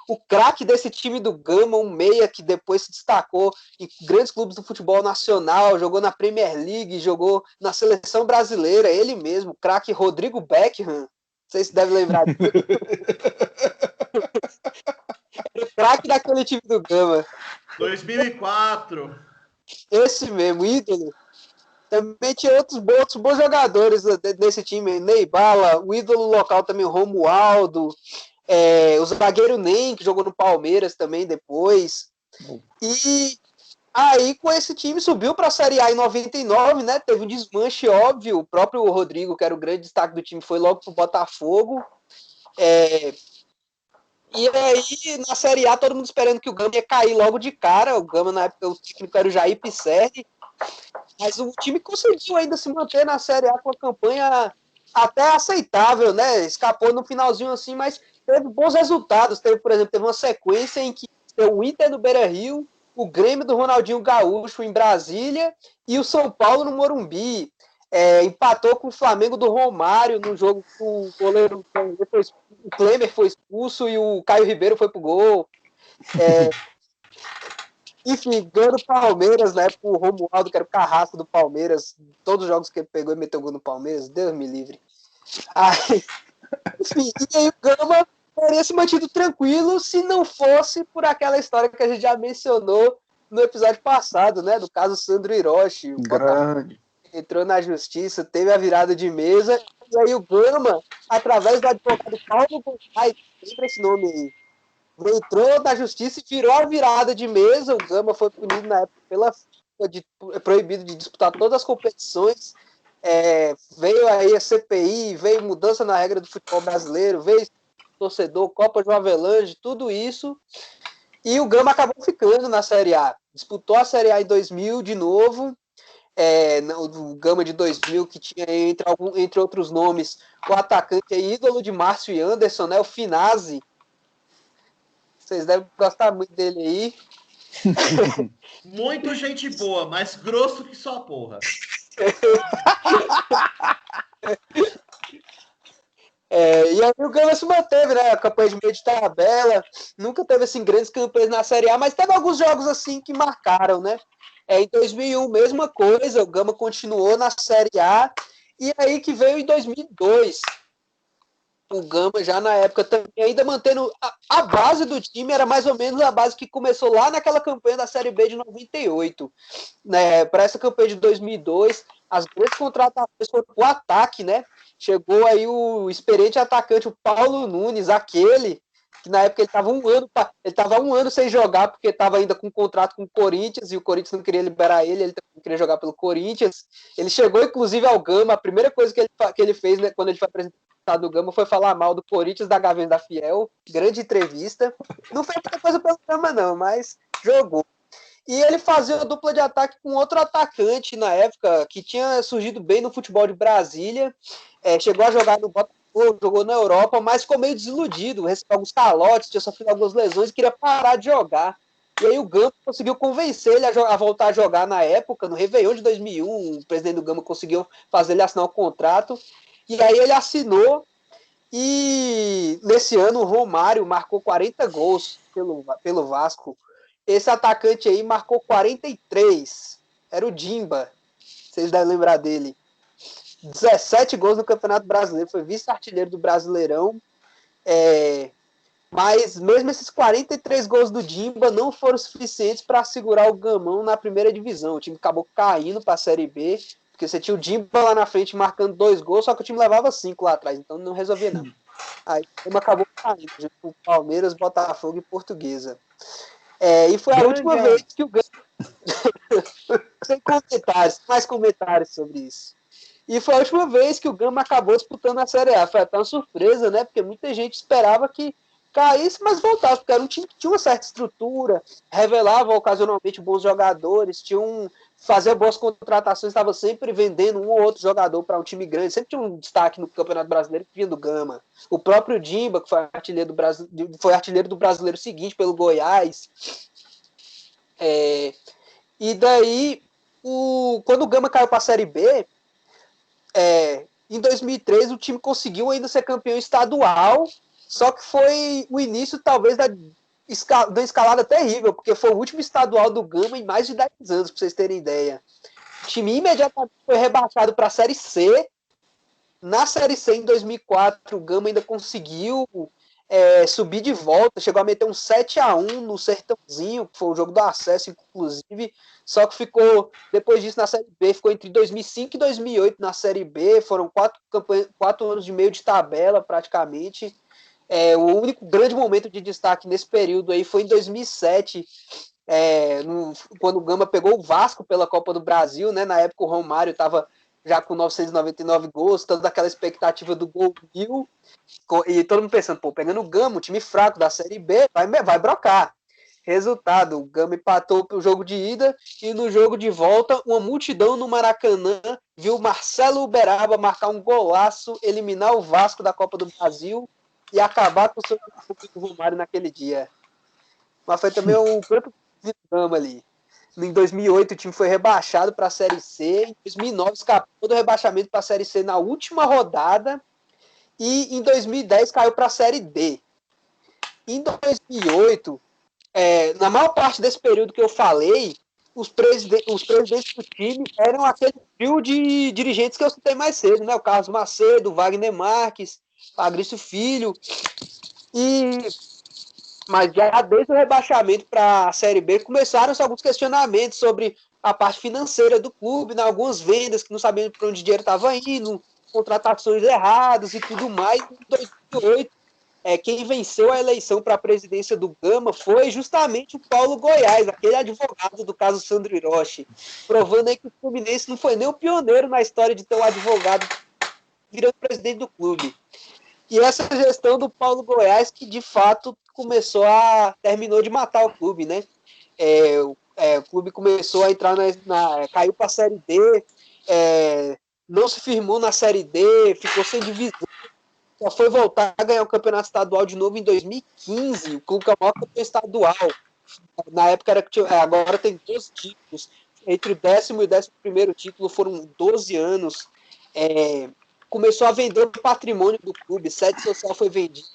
o craque desse time do Gama, um meia que depois se destacou em grandes clubes do futebol nacional, jogou na Premier League, jogou na seleção brasileira, ele mesmo, o craque Rodrigo Beckham. Vocês devem lembrar disso. o craque daquele time do Gama. 2004. Esse mesmo, ídolo. Também tinha outros, outros bons jogadores desse time, Ney Bala, o ídolo local também, Romualdo, é, o zagueiro Nem, que jogou no Palmeiras também depois. E aí, com esse time, subiu para a Série A em 99, né? Teve um desmanche óbvio. O próprio Rodrigo, que era o grande destaque do time, foi logo para o Botafogo. É, e aí, na Série A, todo mundo esperando que o Gama ia cair logo de cara. O Gama, na época, o técnico era o Jair Pisserni. Mas o time conseguiu ainda se manter na Série A com a campanha até aceitável, né? Escapou no finalzinho assim, mas teve bons resultados. Teve, por exemplo, teve uma sequência em que o Inter do Beira Rio, o Grêmio do Ronaldinho Gaúcho em Brasília e o São Paulo no Morumbi. É, empatou com o Flamengo do Romário no jogo que o goleiro foi, o Klemer foi expulso e o Caio Ribeiro foi pro gol. É, enfim, ganhando o Palmeiras, né? O Romualdo, que era o carrasco do Palmeiras, todos os jogos que ele pegou e meteu gol no Palmeiras, Deus me livre. Aí, enfim, e aí o Gama teria se mantido tranquilo se não fosse por aquela história que a gente já mencionou no episódio passado, né? Do caso Sandro Hiroshi. O Grande. Entrou na justiça, teve a virada de mesa, e aí o Gama, através do advogado Paulo Gonçalves, lembra esse nome aí, entrou na justiça e virou a virada de mesa. O Gama foi punido na época pela de, proibido de disputar todas as competições. É, veio aí a CPI, veio mudança na regra do futebol brasileiro, veio torcedor, Copa de Avelange, tudo isso. E o Gama acabou ficando na Série A. Disputou a Série A em 2000 de novo. É, o Gama de 2000, que tinha, entre, algum, entre outros nomes, o atacante é ídolo de Márcio e Anderson, né, o Finazzi. Vocês devem gostar muito dele aí. muito gente boa, mas grosso que só porra. É, e aí o Gama se manteve, né? A campanha de meio de tabela, nunca teve assim grandes campanhas na Série A, mas teve alguns jogos assim que marcaram, né? É, em 2001, mesma coisa, o Gama continuou na Série A, e aí que veio em 2002. o Gama já na época também, ainda mantendo a, a, base do time, era mais ou menos a base que começou lá naquela campanha da Série B de 98. Né? Para essa campanha de 2002, as grandes contratações foram o ataque, né? Chegou aí o experiente atacante, o Paulo Nunes, aquele que na época ele estava um ano ele estava um ano sem jogar porque estava ainda com um contrato com o Corinthians e o Corinthians não queria liberar ele, ele não queria jogar pelo Corinthians. Ele chegou inclusive ao Gama, a primeira coisa que ele, que ele fez né, quando ele foi apresentado do Gama foi falar mal do Corinthians, da Gaveta da Fiel. Grande entrevista. Não fez muita coisa pelo Gama, não, mas jogou. E ele fazia dupla de ataque com outro atacante na época, que tinha surgido bem no futebol de Brasília. É, chegou a jogar no Botafogo, jogou na Europa, mas ficou meio desiludido. Recebeu alguns calotes, tinha sofrido algumas lesões e queria parar de jogar. E aí o Gama conseguiu convencer ele a, a, voltar a jogar na época, no Réveillon de 2001. O presidente do Gama conseguiu fazer ele assinar o contrato. E aí ele assinou e nesse ano o Romário marcou 40 gols pelo, pelo Vasco. Esse atacante aí marcou 43. Era o Dimba. Vocês devem lembrar dele. 17 gols no Campeonato Brasileiro. Foi vice-artilheiro do Brasileirão. É, mas mesmo esses 43 gols do Dimba não foram suficientes para segurar o Gamão na primeira divisão. O time acabou caindo para a Série B. Porque você tinha o Dimba lá na frente marcando dois gols, só que o time levava cinco lá atrás, então não resolvia não. Aí o time acabou caindo, com Palmeiras, Botafogo e Portuguesa. É, e foi a última vez que o Gama. Sem comentários, mais comentários sobre isso. E foi a última vez que o Gama acabou disputando a Série A. Foi até uma surpresa, né? Porque muita gente esperava que caísse, mas voltasse, porque era um time que tinha uma certa estrutura, revelava ocasionalmente bons jogadores, tinha um, fazia boas contratações, estava sempre vendendo um ou outro jogador para um time grande, sempre tinha um destaque no Campeonato Brasileiro que vinha do Gama. O próprio Dimba, que foi artilheiro do, Brasil, foi artilheiro do brasileiro seguinte pelo Goiás. É, e daí, o, quando o Gama caiu para a Série B, é, em 2003 o time conseguiu ainda ser campeão estadual, só que foi o início talvez da escal uma escalada terrível, porque foi o último estadual do Gama em mais de 10 anos, para vocês terem ideia. O time imediatamente foi rebaixado para a Série C. Na Série C, em 2004, o Gama ainda conseguiu é, subir de volta, chegou a meter um 7 a 1 no Sertãozinho, que foi o jogo do acesso, inclusive. Só que ficou, depois disso, na Série B, ficou entre 2005 e 2008 na Série B. Foram quatro, quatro anos de meio de tabela, praticamente. É, o único grande momento de destaque nesse período aí foi em 2007, é, no, quando o Gama pegou o Vasco pela Copa do Brasil, né? Na época o Romário estava já com 999 gols, toda aquela expectativa do gol mil, e todo mundo pensando, pô, pegando o Gama, um time fraco da Série B, vai, vai brocar. Resultado, o Gama empatou o jogo de ida e no jogo de volta, uma multidão no Maracanã viu Marcelo Uberaba marcar um golaço, eliminar o Vasco da Copa do Brasil e acabar com o seu do Romário naquele dia. Mas foi também um campo drama ali. Em 2008 o time foi rebaixado para a Série C, em 2009 escapou do rebaixamento para a Série C na última rodada e em 2010 caiu para a Série D. Em 2008, é, na maior parte desse período que eu falei, os, preside os presidentes do time eram aquele trio de dirigentes que eu citei mais cedo, né? O Carlos Macedo, o Wagner Marques, Fabrício Filho. E mas já desde o rebaixamento para a Série B começaram-se alguns questionamentos sobre a parte financeira do clube, né? algumas vendas que não sabiam para onde o dinheiro estava indo, contratações erradas e tudo mais. Em 2008, é, quem venceu a eleição para a presidência do Gama foi justamente o Paulo Goiás, aquele advogado do caso Sandro Hiroshi, provando aí que o Fluminense não foi nem o pioneiro na história de ter um advogado virando presidente do clube. E essa gestão do Paulo Goiás, que de fato começou a. terminou de matar o clube, né? É, é, o clube começou a entrar na. na caiu para a Série D, é, não se firmou na Série D, ficou sem divisão. Só foi voltar a ganhar o campeonato estadual de novo em 2015. O clube que é o maior campeão estadual. Na época era é, agora tem dois títulos. Entre o décimo e o décimo primeiro título foram 12 anos. É, começou a vender o patrimônio do clube, sede social foi vendida,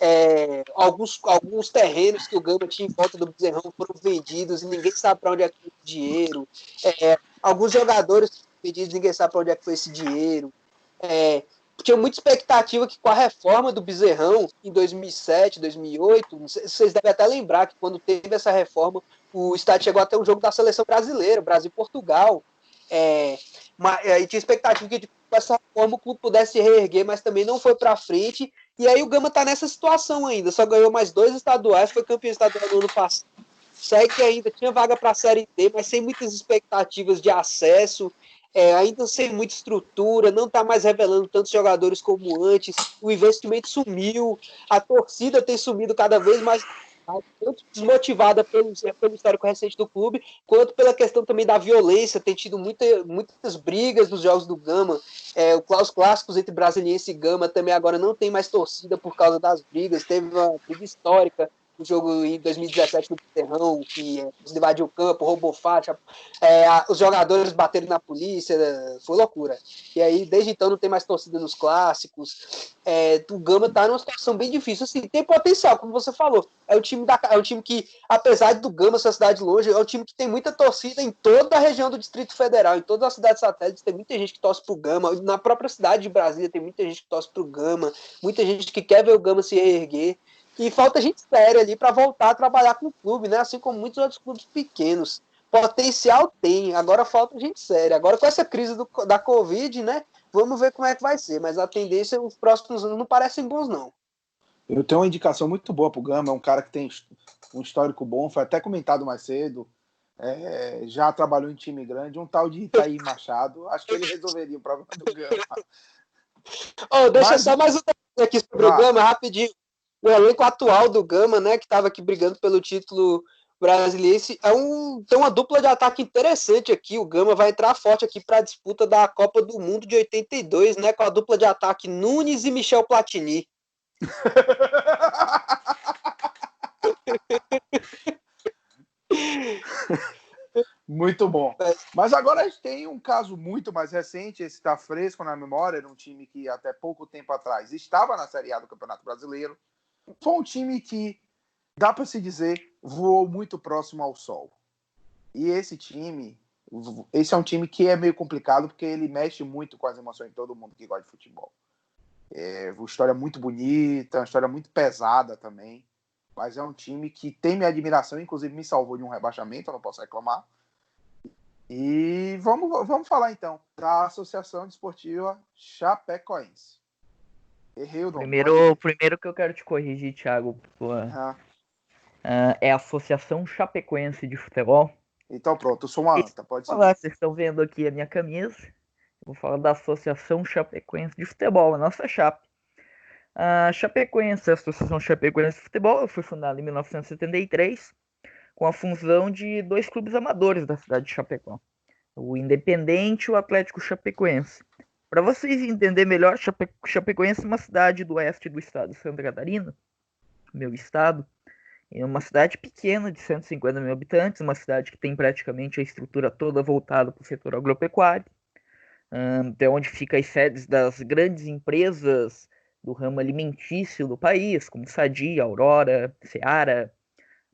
é, alguns, alguns terrenos que o Gama tinha em volta do Bezerrão foram vendidos e ninguém sabe para onde é que foi o dinheiro, é, alguns jogadores vendidos ninguém sabe para onde é que foi esse dinheiro, é, tinha muita expectativa que com a reforma do Bezerrão em 2007, 2008, vocês devem até lembrar que quando teve essa reforma, o estádio chegou até um jogo da seleção brasileira, Brasil-Portugal. É, e tinha expectativa que com essa reforma o clube pudesse reerguer, mas também não foi para frente. E aí o Gama está nessa situação ainda, só ganhou mais dois estaduais, foi campeão estadual no ano passado. Segue ainda, tinha vaga para a Série D, mas sem muitas expectativas de acesso é, ainda sem muita estrutura, não está mais revelando tantos jogadores como antes, o investimento sumiu, a torcida tem sumido cada vez mais tanto desmotivada pelo, pelo histórico recente do clube, quanto pela questão também da violência, tem tido muita, muitas brigas nos jogos do Gama, é, os clássicos entre Brasiliense e Gama também agora não tem mais torcida por causa das brigas, teve uma briga histórica o jogo em 2017 no Terrão, que é, invadiu o campo, roubou faixa, é, os jogadores bateram na polícia, foi loucura. E aí, desde então, não tem mais torcida nos clássicos. É, o Gama tá numa situação bem difícil. Assim, tem potencial, como você falou. É o time, da, é o time que, apesar do Gama ser cidade longe, é o time que tem muita torcida em toda a região do Distrito Federal, em todas as cidades satélites, tem muita gente que torce pro Gama. Na própria cidade de Brasília tem muita gente que torce pro Gama, muita gente que quer ver o Gama se reerguer. E falta gente séria ali para voltar a trabalhar com o clube, né? Assim como muitos outros clubes pequenos. Potencial tem, agora falta gente séria. Agora com essa crise do, da Covid, né? Vamos ver como é que vai ser. Mas a tendência, os próximos anos não parecem bons, não. Eu tenho uma indicação muito boa pro Gama, é um cara que tem um histórico bom, foi até comentado mais cedo. É, já trabalhou em time grande, um tal de Itaí Machado. Acho que ele resolveria o problema do Gama. Oh, deixa Mas... só mais um aqui sobre ah. o Gama, rapidinho o elenco atual do Gama, né, que estava aqui brigando pelo título brasileiro, é um, tem uma dupla de ataque interessante aqui. O Gama vai entrar forte aqui para a disputa da Copa do Mundo de 82, né, com a dupla de ataque Nunes e Michel Platini. Muito bom. Mas agora a gente tem um caso muito mais recente, esse está fresco na memória, era um time que até pouco tempo atrás estava na Série A do Campeonato Brasileiro, foi um time que, dá para se dizer, voou muito próximo ao sol. E esse time, esse é um time que é meio complicado porque ele mexe muito com as emoções de todo mundo que gosta de futebol. É uma história muito bonita, uma história muito pesada também. Mas é um time que tem minha admiração, inclusive me salvou de um rebaixamento, eu não posso reclamar. E vamos, vamos falar então da Associação Desportiva Chapecoense. Errei o nome. Primeiro, primeiro que eu quero te corrigir, Thiago. Uh, é a Associação Chapecoense de Futebol. Então pronto, eu sou uma anta, pode ser. Falar, vocês estão vendo aqui a minha camisa. Eu vou falar da Associação Chapecoense de Futebol, a nossa Chape. A Chapecoense, a Associação Chapecoense de Futebol, foi fundada em 1973 com a fusão de dois clubes amadores da cidade de Chapecó. O Independente e o Atlético Chapecoense. Para vocês entenderem melhor, Chape Chapecoense é uma cidade do oeste do estado de Santa Catarina, meu estado. É uma cidade pequena, de 150 mil habitantes, uma cidade que tem praticamente a estrutura toda voltada para o setor agropecuário, até onde fica as sedes das grandes empresas do ramo alimentício do país, como Sadia, Aurora, Seara,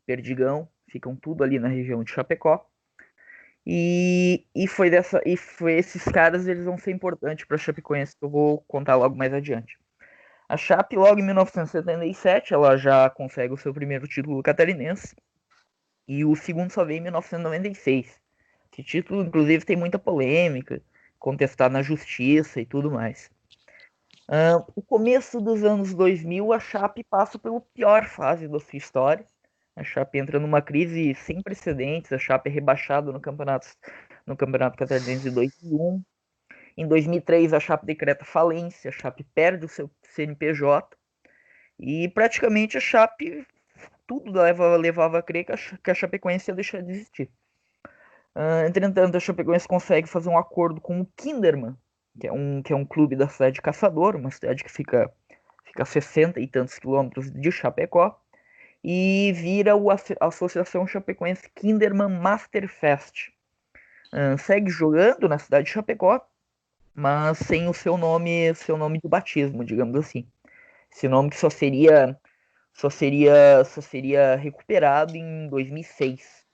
Perdigão, ficam tudo ali na região de Chapecó. E, e foi dessa e foi esses caras eles vão ser importantes para a Chapecoense que eu vou contar logo mais adiante. A Chape logo em 1977 ela já consegue o seu primeiro título catarinense e o segundo só veio em 1996. Esse título inclusive tem muita polêmica, contestado na justiça e tudo mais. Uh, o começo dos anos 2000 a Chape passa pela pior fase da sua história a Chape entra numa crise sem precedentes. A Chape é rebaixada no campeonato, no campeonato catarinense de 2001. Em 2003, a Chape decreta falência. A Chape perde o seu CNPJ. E praticamente a Chape, tudo leva, levava a crer que a, que a Chapecoense ia deixar de existir. Uh, entretanto, a Chapecoense consegue fazer um acordo com o Kinderman, que é um, que é um clube da cidade de Caçador, uma cidade que fica, fica a 60 e tantos quilômetros de Chapecó e vira o, a Associação Chapecoense Kinderman Masterfest. Uh, segue jogando na cidade de Chapecó, mas sem o seu nome, seu nome de batismo, digamos assim. Esse nome que só seria só seria só seria recuperado em 2006.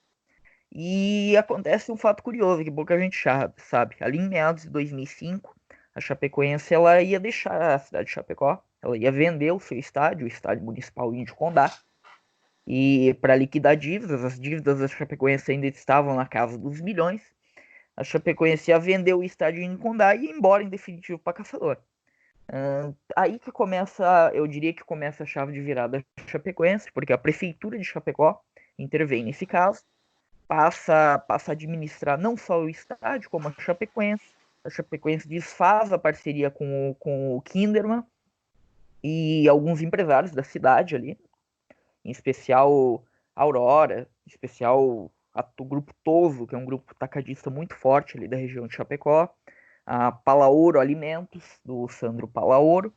E acontece um fato curioso que pouca gente sabe. Ali em meados de 2005, a Chapecoense ela ia deixar a cidade de Chapecó, ela ia vender o seu estádio, o estádio municipal Índio Condá, e para liquidar dívidas, as dívidas da Chapecoense ainda estavam na casa dos milhões, a Chapecoense ia vender o estádio Índio Condá e ir embora em definitivo para Caçador. Uh, aí que começa, eu diria que começa a chave de virada da Chapecoense, porque a prefeitura de Chapecó intervém nesse caso, passa, passa a administrar não só o estádio, como a Chapecoense. A Chapecoense desfaz a parceria com com o Kinderman e alguns empresários da cidade ali, em especial Aurora, em especial o grupo Toso, que é um grupo tacadista muito forte ali da região de Chapecó, a Palaoro Alimentos, do Sandro Palaoro,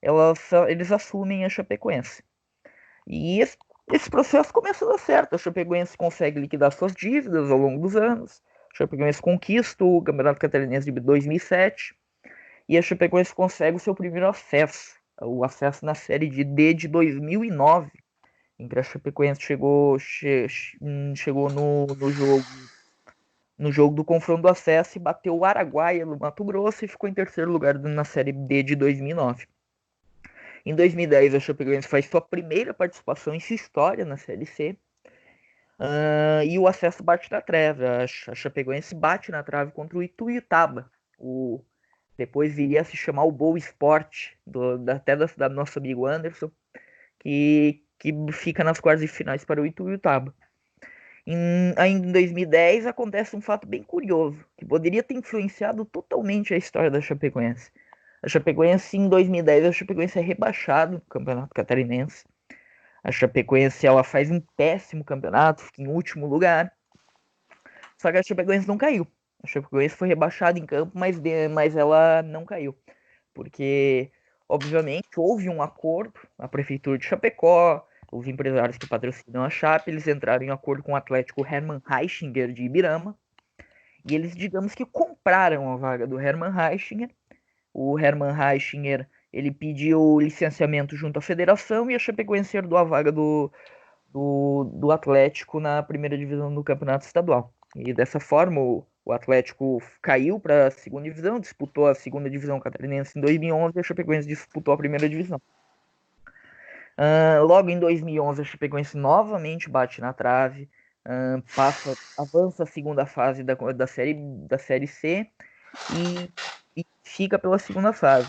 elas, eles assumem a Chapecoense. E esse, esse processo começa a dar certo. A Chapecoense consegue liquidar suas dívidas ao longo dos anos. A Chapecoense conquista o Campeonato Catarinense de 2007. E a Chapecoense consegue o seu primeiro acesso, o acesso na Série D de 2009, em que a Chapecoense chegou, che, hum, chegou no, no jogo no jogo do confronto do acesso e bateu o Araguaia no Mato Grosso e ficou em terceiro lugar na Série D de 2009. Em 2010, a Chapecoense faz sua primeira participação em sua história na Série C. Uh, e o acesso bate na trave. A Chapecoense bate na trave contra o Ituiutaba. O, depois viria a se chamar o Boa Esporte, do, da, até da, da nosso amigo Anderson, que, que fica nas quartas de finais para o Ituiutaba. Em, ainda em 2010 acontece um fato bem curioso, que poderia ter influenciado totalmente a história da Chapecoense. A Chapecoense, em 2010, a Chapecoense é rebaixado no Campeonato Catarinense. A Chapecoense ela faz um péssimo campeonato, fica em último lugar. Só que a Chapecoense não caiu. A Chapecoense foi rebaixada em campo, mas, de, mas ela não caiu. Porque, obviamente, houve um acordo. A Prefeitura de Chapecó, os empresários que patrocinam a Chape, eles entraram em acordo com o Atlético Hermann Reichinger de Ibirama, e eles, digamos que, compraram a vaga do Hermann Reichinger. O Hermann Reichinger, ele pediu licenciamento junto à federação e a Chapecoense herdou a vaga do, do, do Atlético na primeira divisão do campeonato estadual. E dessa forma, o, o Atlético caiu para a segunda divisão, disputou a segunda divisão catarinense em 2011 e a Chapecoense disputou a primeira divisão. Uh, logo em 2011, a Chapecoense novamente bate na trave, uh, passa, avança a segunda fase da, da, série, da série C e, e fica pela segunda fase.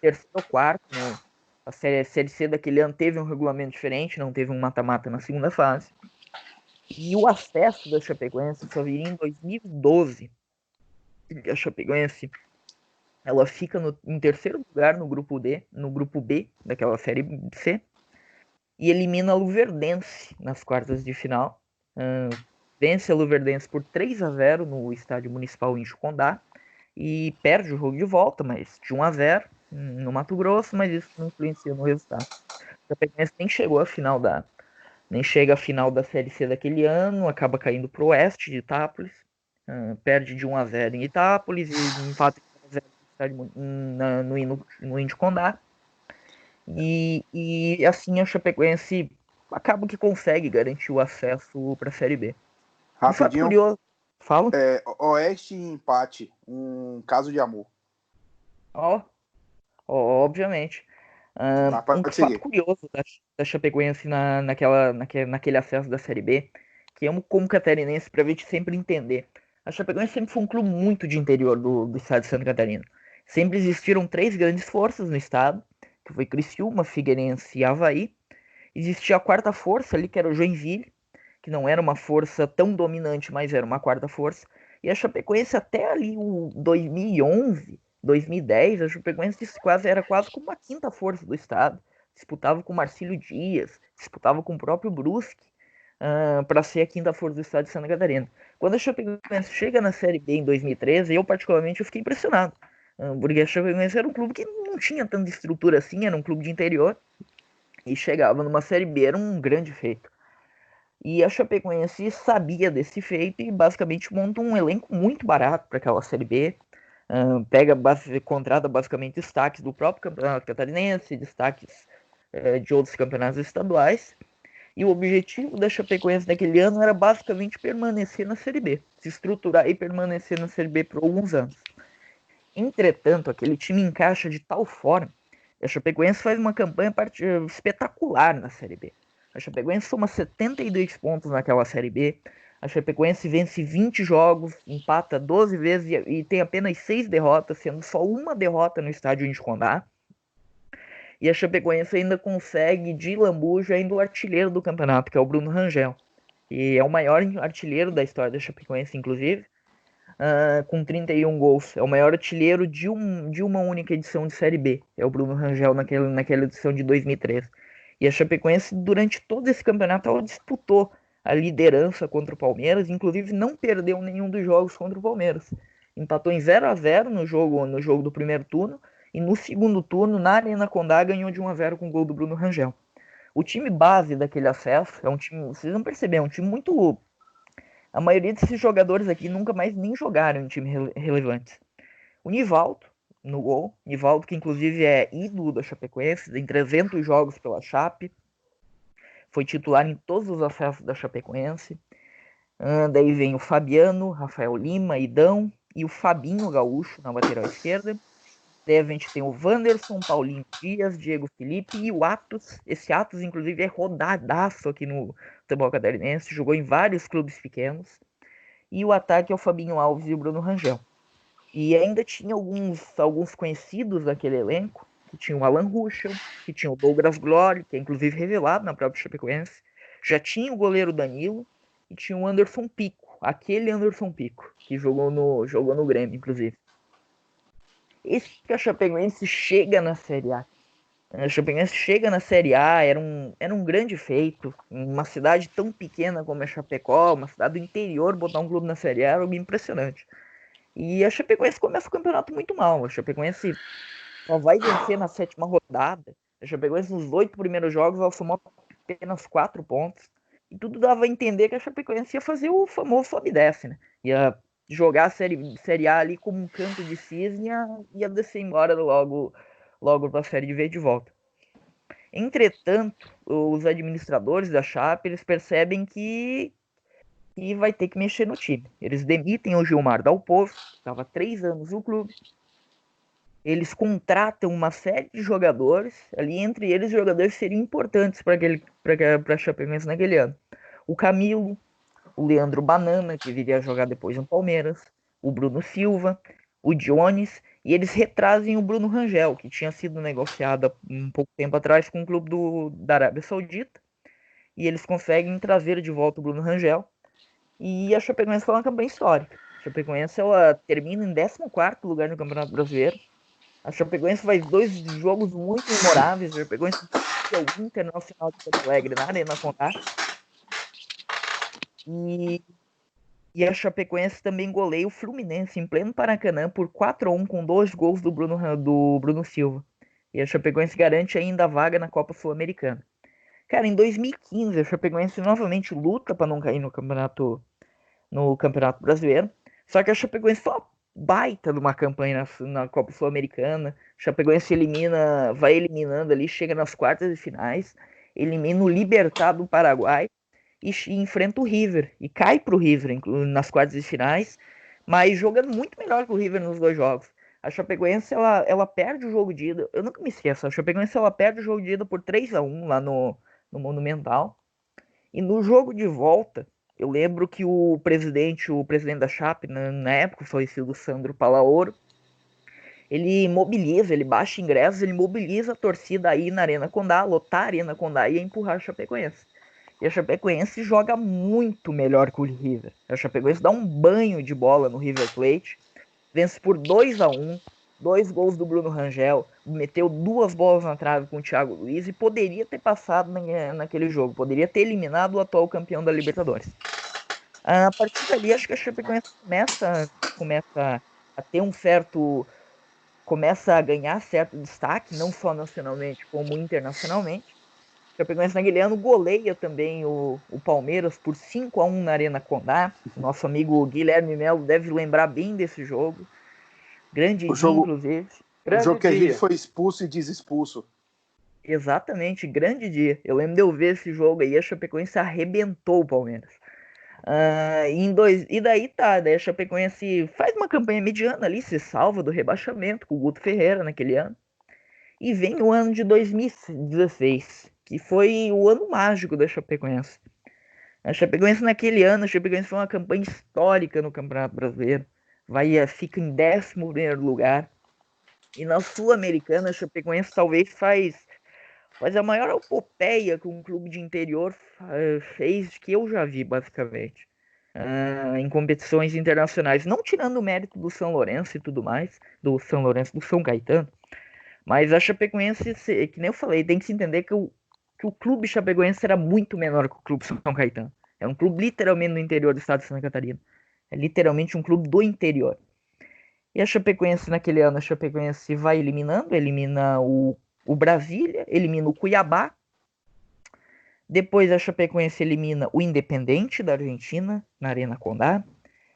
Terceiro ou quarto, né? a série, a série C daquele ano teve um regulamento diferente, não teve um mata-mata na segunda fase. E o acesso da Chapecoense só viria em 2012. A Chapecoense ela fica no, em terceiro lugar no grupo D, no grupo B daquela série C, e elimina a Luverdense nas quartas de final. Uh, vence a Luverdense por 3 a 0 no estádio municipal em Chucondá e perde o jogo de volta, mas de 1 a 0 no Mato Grosso, mas isso não influencia no resultado. O Chapecoense nem chegou à final da nem chega à final da Série C daquele ano, acaba caindo para o oeste de Itápolis, uh, perde de 1 a 0 em Itápolis e empata no, no, no, Índio Condá e, e assim a Chapecoense acaba que consegue garantir o acesso para a Série B. Rapidinho. Curioso. Fala. É, Oeste empate, um caso de amor. Ó, oh, obviamente. Um, um fato curioso da, da Chapecoense na, naquela, naquele, naquele acesso da Série B, que eu, como catarinense, para a gente sempre entender. A Chapecoense sempre foi um clube muito de interior do, do estado de Santa Catarina. Sempre existiram três grandes forças no estado, que foi Criciúma, Figueirense e Havaí. Existia a quarta força ali, que era o Joinville, que não era uma força tão dominante, mas era uma quarta força. E a Chapecoense até ali o 2011, 2010, a Chapecoense quase, era quase como uma quinta força do estado. Disputava com Marcílio Dias, disputava com o próprio Brusque uh, para ser a quinta força do estado de Santa Catarina. Quando a Chapecoense chega na Série B em 2013, eu particularmente eu fiquei impressionado. Uh, porque a Chapecoense era um clube que não tinha tanta estrutura assim, era um clube de interior. E chegava numa Série B, era um grande feito. E a Chapecoense sabia desse feito e basicamente monta um elenco muito barato para aquela Série B. Uh, pega, base, contrata basicamente destaques do próprio campeonato catarinense, destaques uh, de outros campeonatos estaduais. E o objetivo da Chapecoense naquele ano era basicamente permanecer na Série B, se estruturar e permanecer na Série B por alguns anos. Entretanto, aquele time encaixa de tal forma que a Chapecoense faz uma campanha espetacular na Série B. A Chapecoense soma 72 pontos naquela Série B. A Chapecoense vence 20 jogos, empata 12 vezes e, tem apenas 6 derrotas, sendo só uma derrota no estádio de Condá. E a Chapecoense ainda consegue, de lambuja, ainda o artilheiro do campeonato, que é o Bruno Rangel. E é o maior artilheiro da história da Chapecoense, inclusive, uh, com 31 gols. É o maior artilheiro de, um, de uma única edição de Série B. É o Bruno Rangel naquele, naquela edição de 2013. E a Chapecoense, durante todo esse campeonato, ela disputou a liderança contra o Palmeiras, inclusive não perdeu nenhum dos jogos contra o Palmeiras. Empatou em 0 a 0 no jogo, no jogo do primeiro turno e no segundo turno, na Arena Condá, ganhou de 1 a 0 com o gol do Bruno Rangel. O time base daquele acesso é um time, vocês vão perceber, é um time muito. A maioria desses jogadores aqui nunca mais nem jogaram em time rele relevantes. O Nivaldo, no gol. Nivaldo, que inclusive é ídolo da Chapecoense, tem 300 jogos pela Chape. Foi titular em todos os acessos da Chapecoense. Uh, daí vem o Fabiano, Rafael Lima, Idão e o Fabinho Gaúcho na lateral esquerda. Daí a gente tem o Wanderson, Paulinho Dias, Diego Felipe e o Atos. Esse Atos, inclusive, é rodadaço aqui no futebol catarinense, jogou em vários clubes pequenos. E o ataque é o Fabinho Alves e o Bruno Rangel. E ainda tinha alguns, alguns conhecidos daquele elenco, que tinha o Alan Ruschel, que tinha o Douglas Glory, que é inclusive revelado na própria Chapecoense. Já tinha o goleiro Danilo e tinha o Anderson Pico, aquele Anderson Pico, que jogou no, jogou no Grêmio, inclusive. Esse que a Chapecoense chega na Série A. A Chapecoense chega na Série A, era um, era um grande feito. Uma cidade tão pequena como a Chapecó, uma cidade do interior, botar um clube na Série A era algo impressionante. E a Chapecoense começa o campeonato muito mal. A Chapecoense só vai vencer na sétima rodada. A Chapecoense nos oito primeiros jogos ela somou apenas quatro pontos. E tudo dava a entender que a Chapecoense ia fazer o famoso sobe e desce, né? Ia jogar a série, série A ali como um canto de cisne e ia descer embora logo, logo para a Série V de volta. Entretanto, os administradores da Chape eles percebem que, que vai ter que mexer no time. Eles demitem o Gilmar Dalpovo, que estava três anos no clube. Eles contratam uma série de jogadores, ali entre eles jogadores seriam importantes para a Chapecoense naquele ano. O Camilo, o Leandro Banana, que viria a jogar depois no Palmeiras, o Bruno Silva, o Jones, e eles retrazem o Bruno Rangel, que tinha sido negociado um pouco tempo atrás com o clube do, da Arábia Saudita, e eles conseguem trazer de volta o Bruno Rangel, e a Chapecoense foi uma campanha histórica. A Chapecoense ela termina em 14 lugar no Campeonato Brasileiro. A Chapecoense faz dois jogos muito memoráveis. A Chapecoense é o Internacional de Porto Alegre na Arena Condá e, e a Chapecoense também goleia o Fluminense em pleno Paracanã por 4 a 1 com dois gols do Bruno, do Bruno Silva. E a Chapecoense garante ainda a vaga na Copa Sul-Americana. Cara, em 2015 a Chapecoense novamente luta para não cair no campeonato no Campeonato Brasileiro. Só que a Chapecoense foi uma baita de uma campanha na, Copa Sul-Americana. Chapecoense elimina, vai eliminando ali, chega nas quartas de finais, elimina o Libertad do Paraguai e, e enfrenta o River e cai para o River nas quartas de finais, mas jogando muito melhor que o River nos dois jogos. A Chapecoense ela, ela perde o jogo de ida. Eu nunca me esqueço. A Chapecoense ela perde o jogo de ida por 3 a 1 lá no, no Monumental. E no jogo de volta, eu lembro que o presidente, o presidente da Chape, na, na época, o falecido Sandro Palaoro, ele mobiliza, ele baixa ingressos, ele mobiliza a torcida aí na Arena Condá, lotar a Arena Condá e empurrar a Chapecoense. E a Chapecoense joga muito melhor que o River. A Chapecoense dá um banho de bola no River Plate, vence por 2 a 1 dois gols do Bruno Rangel, meteu duas bolas na trave com o Thiago Luiz e poderia ter passado na, naquele jogo, poderia ter eliminado o atual campeão da Libertadores. A partir dali, acho que a Chapecoense começa, começa a ter um certo. começa a ganhar certo destaque, não só nacionalmente como internacionalmente. Chapecoense na Guilherme goleia também o, o Palmeiras por 5 a 1 na Arena Condá. Nosso amigo Guilherme Melo deve lembrar bem desse jogo. Grande o jogo, inclusive. Grande o jogo que a gente foi expulso e desexpulso. Exatamente, grande dia. Eu lembro de eu ver esse jogo aí, a Chapecoense arrebentou o Palmeiras. Uh, em dois, e daí tá, daí a Chapecoense faz uma campanha mediana ali, se salva do rebaixamento com o Guto Ferreira naquele ano. E vem o ano de 2016, que foi o ano mágico da Chapecoense. A Chapecoense naquele ano, a Chapecoense foi uma campanha histórica no Campeonato Brasileiro. Vai, eh, fica em 11 lugar. E na Sul-Americana, a Chapecoense talvez faz, faz a maior epopeia que um clube de interior fez que eu já vi, basicamente. Uh, em competições internacionais, não tirando o mérito do São Lourenço e tudo mais, do São Lourenço, do São Caetano, mas a Chapecoense, que nem eu falei, tem que se entender que o, que o clube Chapecoense era muito menor que o clube São Caetano. É um clube literalmente no interior do estado de Santa Catarina. É literalmente um clube do interior. E a Chapecoense, naquele ano, a Chapecoense vai eliminando, elimina o, o Brasília, elimina o Cuiabá, depois a Chapecoense elimina o Independente da Argentina na Arena Condá.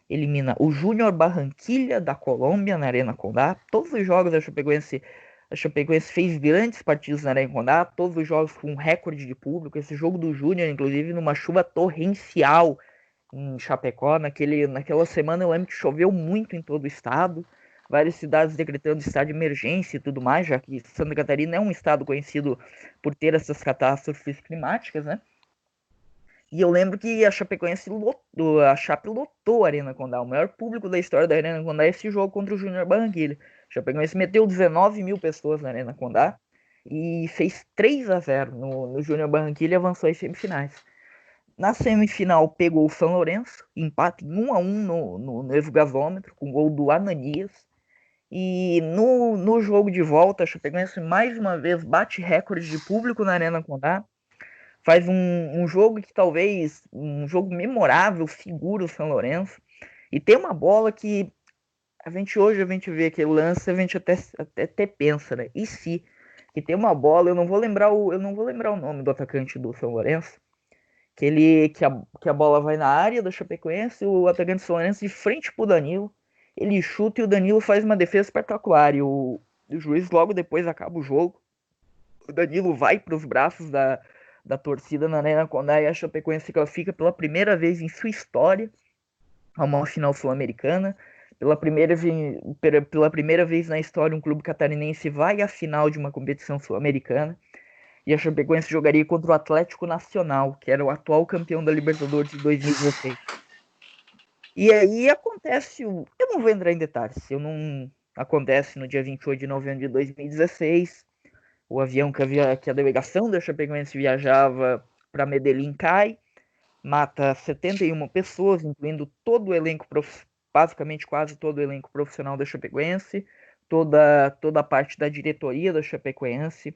Elimina o Júnior Barranquilha da Colômbia na Arena Condá. Todos os jogos da Chapecoense, a Chapecoense fez grandes partidas na Arena Condá. Todos os jogos com recorde de público. Esse jogo do Júnior, inclusive, numa chuva torrencial em Chapecó. Naquele, naquela semana eu lembro que choveu muito em todo o estado várias cidades decretando estado de emergência e tudo mais, já que Santa Catarina é um estado conhecido por ter essas catástrofes climáticas, né? E eu lembro que a Chapecoense lotou, a Chape lotou a Arena Condá. O maior público da história da Arena Condá é esse jogo contra o Júnior Barranquilla. Chapecoense meteu 19 mil pessoas na Arena Condá e fez 3 a 0 no, no Júnior Barranquilla e avançou às semifinais. Na semifinal pegou o São Lourenço, empate 1 a 1 no, no, no Evo Gasômetro, com gol do Ananias. E no, no jogo de volta, a Chapecoense mais uma vez bate recorde de público na Arena Condá. Faz um, um jogo que talvez, um jogo memorável, seguro o São Lourenço. E tem uma bola que a gente hoje a gente vê aquele lance, a gente até, até, até pensa, né? E se que tem uma bola, eu não vou lembrar o, eu não vou lembrar o nome do atacante do São Lourenço, que ele que a, que a bola vai na área do Chapecoense, o atacante do São Lourenço de frente pro Danilo ele chuta e o Danilo faz uma defesa espetacular. E o, o juiz logo depois acaba o jogo. O Danilo vai para os braços da, da torcida na Arena Condá e a Chapecoense se classifica pela primeira vez em sua história a uma final sul-americana. Pela primeira, pela primeira vez na história, um clube catarinense vai à final de uma competição sul-americana. E a Chapecoense jogaria contra o Atlético Nacional, que era o atual campeão da Libertadores de 2016. E aí acontece, eu não vou entrar em detalhes, eu não acontece no dia 28 de novembro de 2016, o avião que a, que a delegação da Chapecoense viajava para Medellín cai, mata 71 pessoas, incluindo todo o elenco, basicamente quase todo o elenco profissional da Chapecoense, toda, toda a parte da diretoria da Chapecoense,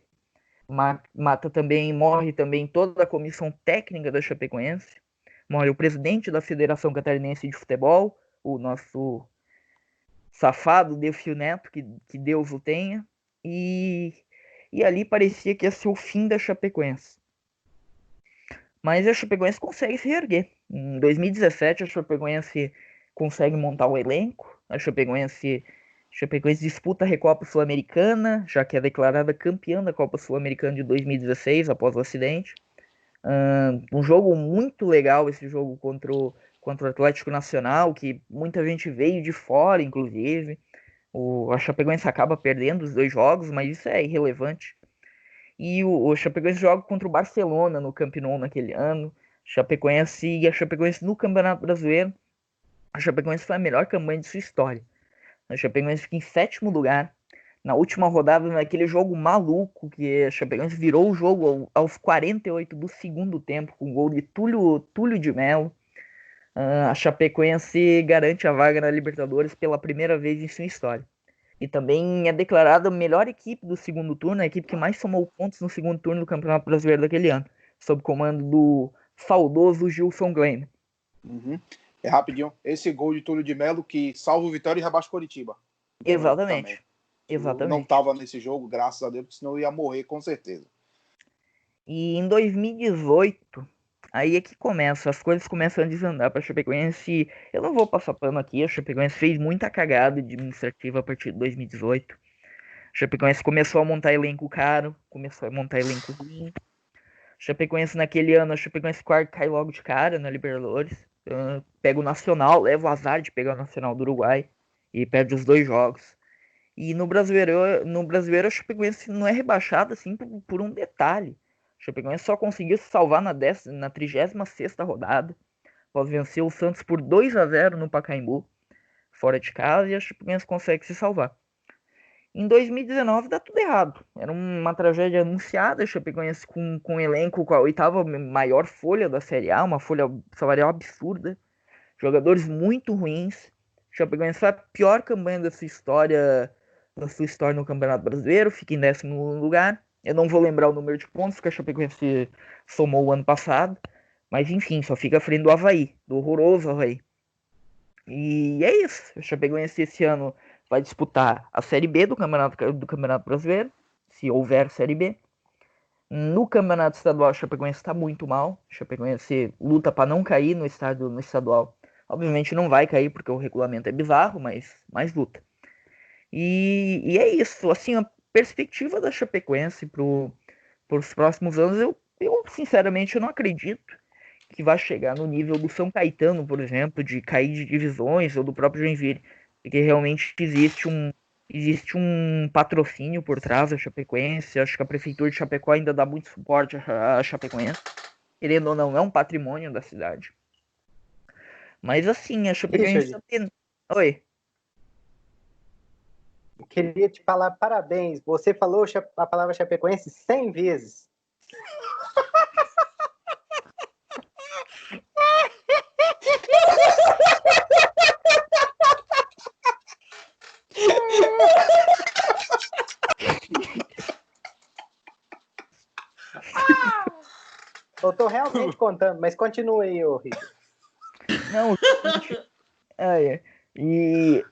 mata também, morre também toda a comissão técnica da Chapecoense, morre o presidente da Federação Catarinense de Futebol, o nosso safado Delfio Neto, que, que Deus o tenha, e, e ali parecia que ia ser o fim da Chapecoense. Mas a Chapecoense consegue se reerguer. Em 2017, a Chapecoense consegue montar o elenco, a Chapecoense, Chapecoense disputa a Recopa Sul-Americana, já que é declarada campeã da Copa Sul-Americana de 2016, após o acidente um jogo muito legal esse jogo contra o, contra o Atlético Nacional, que muita gente veio de fora, inclusive. O, a Chapecoense acaba perdendo os dois jogos, mas isso é irrelevante. E o, o Chapecoense joga contra o Barcelona no Camp naquele ano. Chapecoense e a Chapecoense no Campeonato Brasileiro. A Chapecoense foi a melhor campanha de sua história. A Chapecoense fica em sétimo lugar na última rodada, naquele jogo maluco que a Chapecoense virou o jogo aos 48 do segundo tempo, com o gol de Túlio, Túlio de Mello. Uh, a Chapecoense garante a vaga na Libertadores pela primeira vez em sua história. E também é declarada a melhor equipe do segundo turno, a equipe que mais somou pontos no segundo turno do Campeonato Brasileiro daquele ano, sob comando do saudoso Gilson Glenn. Uhum. É rapidinho, esse gol de Túlio de Melo que salva o Vitória e rebaixa Coritiba. Exatamente. Também. Exatamente. Não estava nesse jogo, graças a Deus, porque senão eu ia morrer com certeza. E em 2018, aí é que começa, as coisas começam a desandar para Chapecoense. Eu não vou passar pano aqui, a Chapecoense fez muita cagada administrativa a partir de 2018. A Chapecoense começou a montar elenco caro, começou a montar elenco ruim. A Chapecoense naquele ano, a Chapecoense cai logo de cara na Libertadores. Uh, pega o Nacional, leva o azar de pegar o Nacional do Uruguai e perde os dois jogos. E no Brasileiro, no Brasileiro a Chapecoense não é rebaixada assim por, por um detalhe. A Chapecoense só conseguiu se salvar na, décima, na 36 rodada, após vencer o Santos por 2 a 0 no Pacaembu, fora de casa, e a Chapecoense consegue se salvar. Em 2019 dá tudo errado. Era uma tragédia anunciada, Chapecoense com, com um elenco com a oitava maior folha da Série A, uma folha salarial absurda. Jogadores muito ruins. Chapecoense foi a pior campanha da sua história, da sua história no Campeonato Brasileiro, fica em décimo lugar. Eu não vou lembrar o número de pontos que a Chapecoense somou o ano passado. Mas enfim, só fica à frente do Havaí, do horroroso Havaí. E é isso. A Chapecoense esse ano vai disputar a Série B do Campeonato, do Campeonato Brasileiro, se houver Série B. No Campeonato Estadual, a Chapecoense está muito mal. A Chapecoense luta para não cair no estádio no estadual. Obviamente não vai cair porque o regulamento é bizarro, mas, mas luta. E, e é isso. Assim, a perspectiva da Chapecoense para os próximos anos, eu, eu sinceramente eu não acredito que vai chegar no nível do São Caetano, por exemplo, de cair de divisões, ou do próprio Joinville porque realmente existe um existe um patrocínio por trás da Chapecoense. Acho que a prefeitura de Chapecó ainda dá muito suporte à Chapecoense. Querendo ou não, é um patrimônio da cidade. Mas assim, a Chapecoense tem... Oi. Eu queria te falar parabéns. Você falou a palavra Chapecoense 100 vezes. Tô realmente contando, mas continue aí, ô Rico. Não, é, é. E,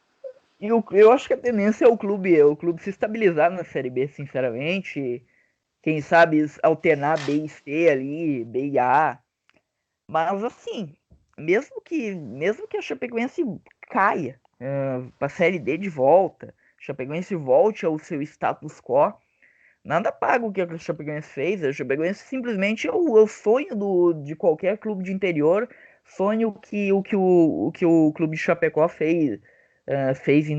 e eu, eu acho que a tendência é o clube, é o clube se estabilizar na Série B, sinceramente. Quem sabe alternar B e C ali, B e A. Mas assim, mesmo que, mesmo que a Chapecoense caia uh, para a Série D de volta, a Chapecoense volte ao seu status quo, Nada paga o que a Chapecoense fez. A Chapecoense simplesmente é o, é o sonho do, de qualquer clube de interior. Sonho que o que o, o, que o clube de Chapecó fez, uh, fez em,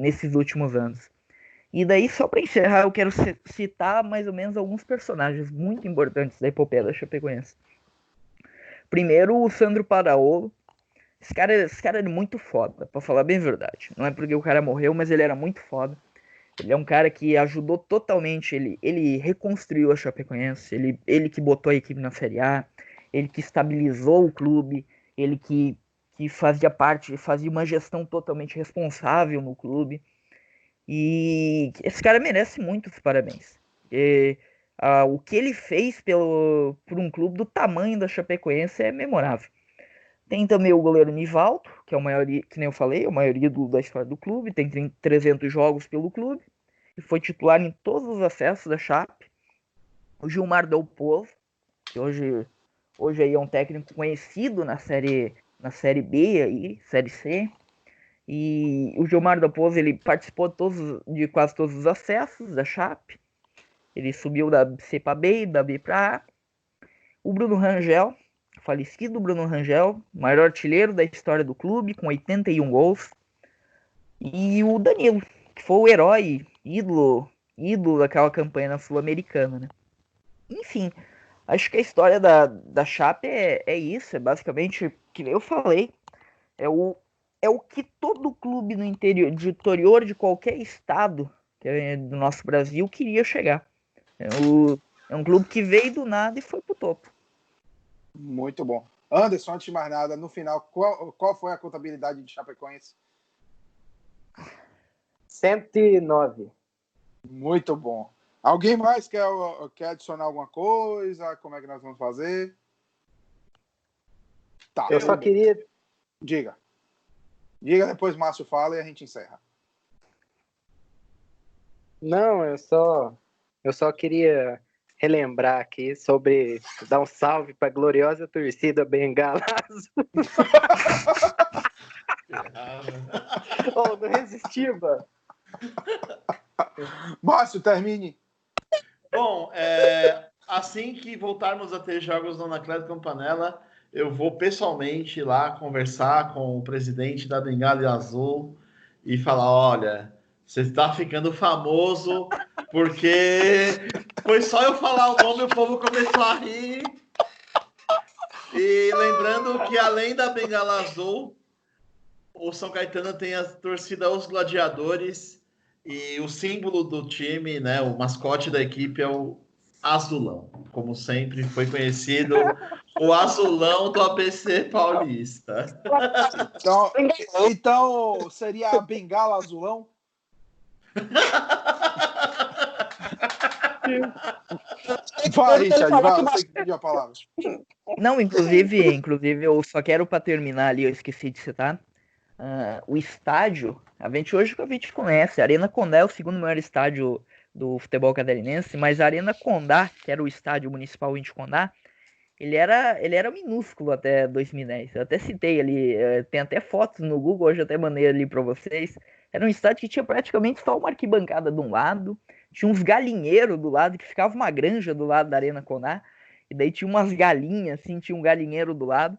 nesses últimos anos. E daí, só para encerrar, eu quero citar mais ou menos alguns personagens muito importantes da epopeia da Chapecoense. Primeiro, o Sandro Paraolo. Esse cara, esse cara é muito foda, pra falar bem a verdade. Não é porque o cara morreu, mas ele era muito foda. Ele é um cara que ajudou totalmente, ele, ele reconstruiu a Chapecoense, ele, ele que botou a equipe na Série A, ele que estabilizou o clube, ele que, que fazia parte, fazia uma gestão totalmente responsável no clube. E esse cara merece muitos parabéns. E, o que ele fez pelo, por um clube do tamanho da Chapecoense é memorável. Tem também o goleiro Nivaldo, que é o maior, que nem eu falei, é o maior da história do clube, tem 300 jogos pelo clube, e foi titular em todos os acessos da Chape. O Gilmar Del Povo, que hoje, hoje aí é um técnico conhecido na série, na série B aí, série C. E o Gilmar Del Povo, ele participou de, todos, de quase todos os acessos da Chape. Ele subiu da C para B da B para A. O Bruno Rangel, falecido Bruno Rangel, maior artilheiro da história do clube, com 81 gols. E o Danilo, que foi o herói, ídolo, ídolo daquela campanha na Sul-Americana, né? Enfim, acho que a história da, da Chape é, é isso, é basicamente, que eu falei, é o, é o que todo clube no interior, de interior de qualquer estado é do nosso Brasil queria chegar. É, o, é um clube que veio do nada e foi pro topo. Muito bom. Anderson, antes de mais nada, no final, qual, qual foi a contabilidade de Chapecoense? 109. Muito bom. Alguém mais quer, quer adicionar alguma coisa? Como é que nós vamos fazer? Tá. Eu só queria. Diga. Diga, depois Márcio fala e a gente encerra. Não, eu só. Eu só queria relembrar aqui sobre dar um salve para a gloriosa torcida Bengala oh, não resistiva. Márcio, termine. Bom, é, assim que voltarmos a ter jogos no Anacleto Campanella, eu vou pessoalmente lá conversar com o presidente da Bengala Azul e falar: olha, você está ficando famoso porque foi só eu falar o nome e o povo começou a rir. E lembrando que além da Bengala Azul, o São Caetano tem a torcida Os Gladiadores e o símbolo do time, né, o mascote da equipe é o Azulão, como sempre foi conhecido, o Azulão do ABC Paulista. Então, então seria a Bengala Azulão? Vai, Richard, vai, você que pediu a palavra. Não, inclusive, inclusive, eu só quero para terminar ali, eu esqueci de citar. Uh, o estádio, a gente hoje que a gente conhece, a Arena Condá é o segundo maior estádio do futebol catarinense, mas a Arena Condá, que era o estádio municipal de Condá, ele era, ele era minúsculo até 2010. Eu até citei ali, eh, tem até fotos no Google, hoje eu até mandei ali para vocês. Era um estádio que tinha praticamente só uma arquibancada de um lado, tinha uns galinheiros do lado, que ficava uma granja do lado da Arena Condá, e daí tinha umas galinhas, assim, tinha um galinheiro do lado.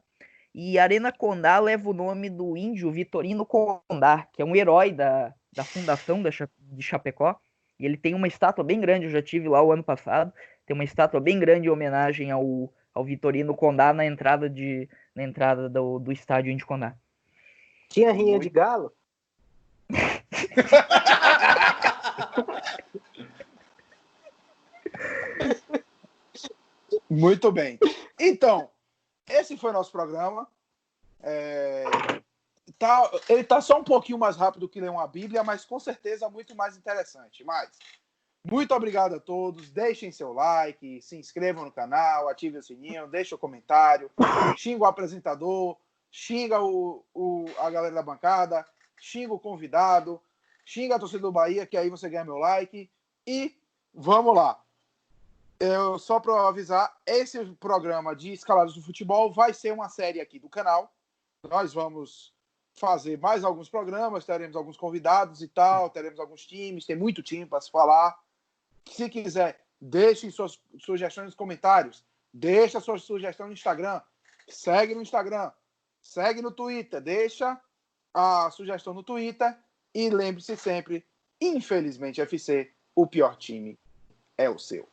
E Arena Condá leva o nome do índio Vitorino Condá, que é um herói da, da fundação da, de Chapecó. E ele tem uma estátua bem grande, eu já tive lá o ano passado. Tem uma estátua bem grande em homenagem ao, ao Vitorino Condá na entrada, de, na entrada do, do estádio Índio Condá. Tinha rinha de galo? Muito bem. Então, esse foi nosso programa. É, tá, ele tá só um pouquinho mais rápido que ler uma Bíblia, mas com certeza muito mais interessante. Mas muito obrigado a todos. Deixem seu like, se inscrevam no canal, ativem o sininho, deixem o comentário, xinga o apresentador, xinga o, o, a galera da bancada, xinga o convidado, xinga a torcida do Bahia, que aí você ganha meu like. E vamos lá. Eu, só para avisar, esse programa de escalados do futebol vai ser uma série aqui do canal. Nós vamos fazer mais alguns programas, teremos alguns convidados e tal, teremos alguns times, tem muito time para se falar. Se quiser, deixem suas sugestões nos comentários, deixa sua sugestão no Instagram, segue no Instagram, segue no Twitter, deixa a sugestão no Twitter e lembre-se sempre, infelizmente FC, o pior time é o seu.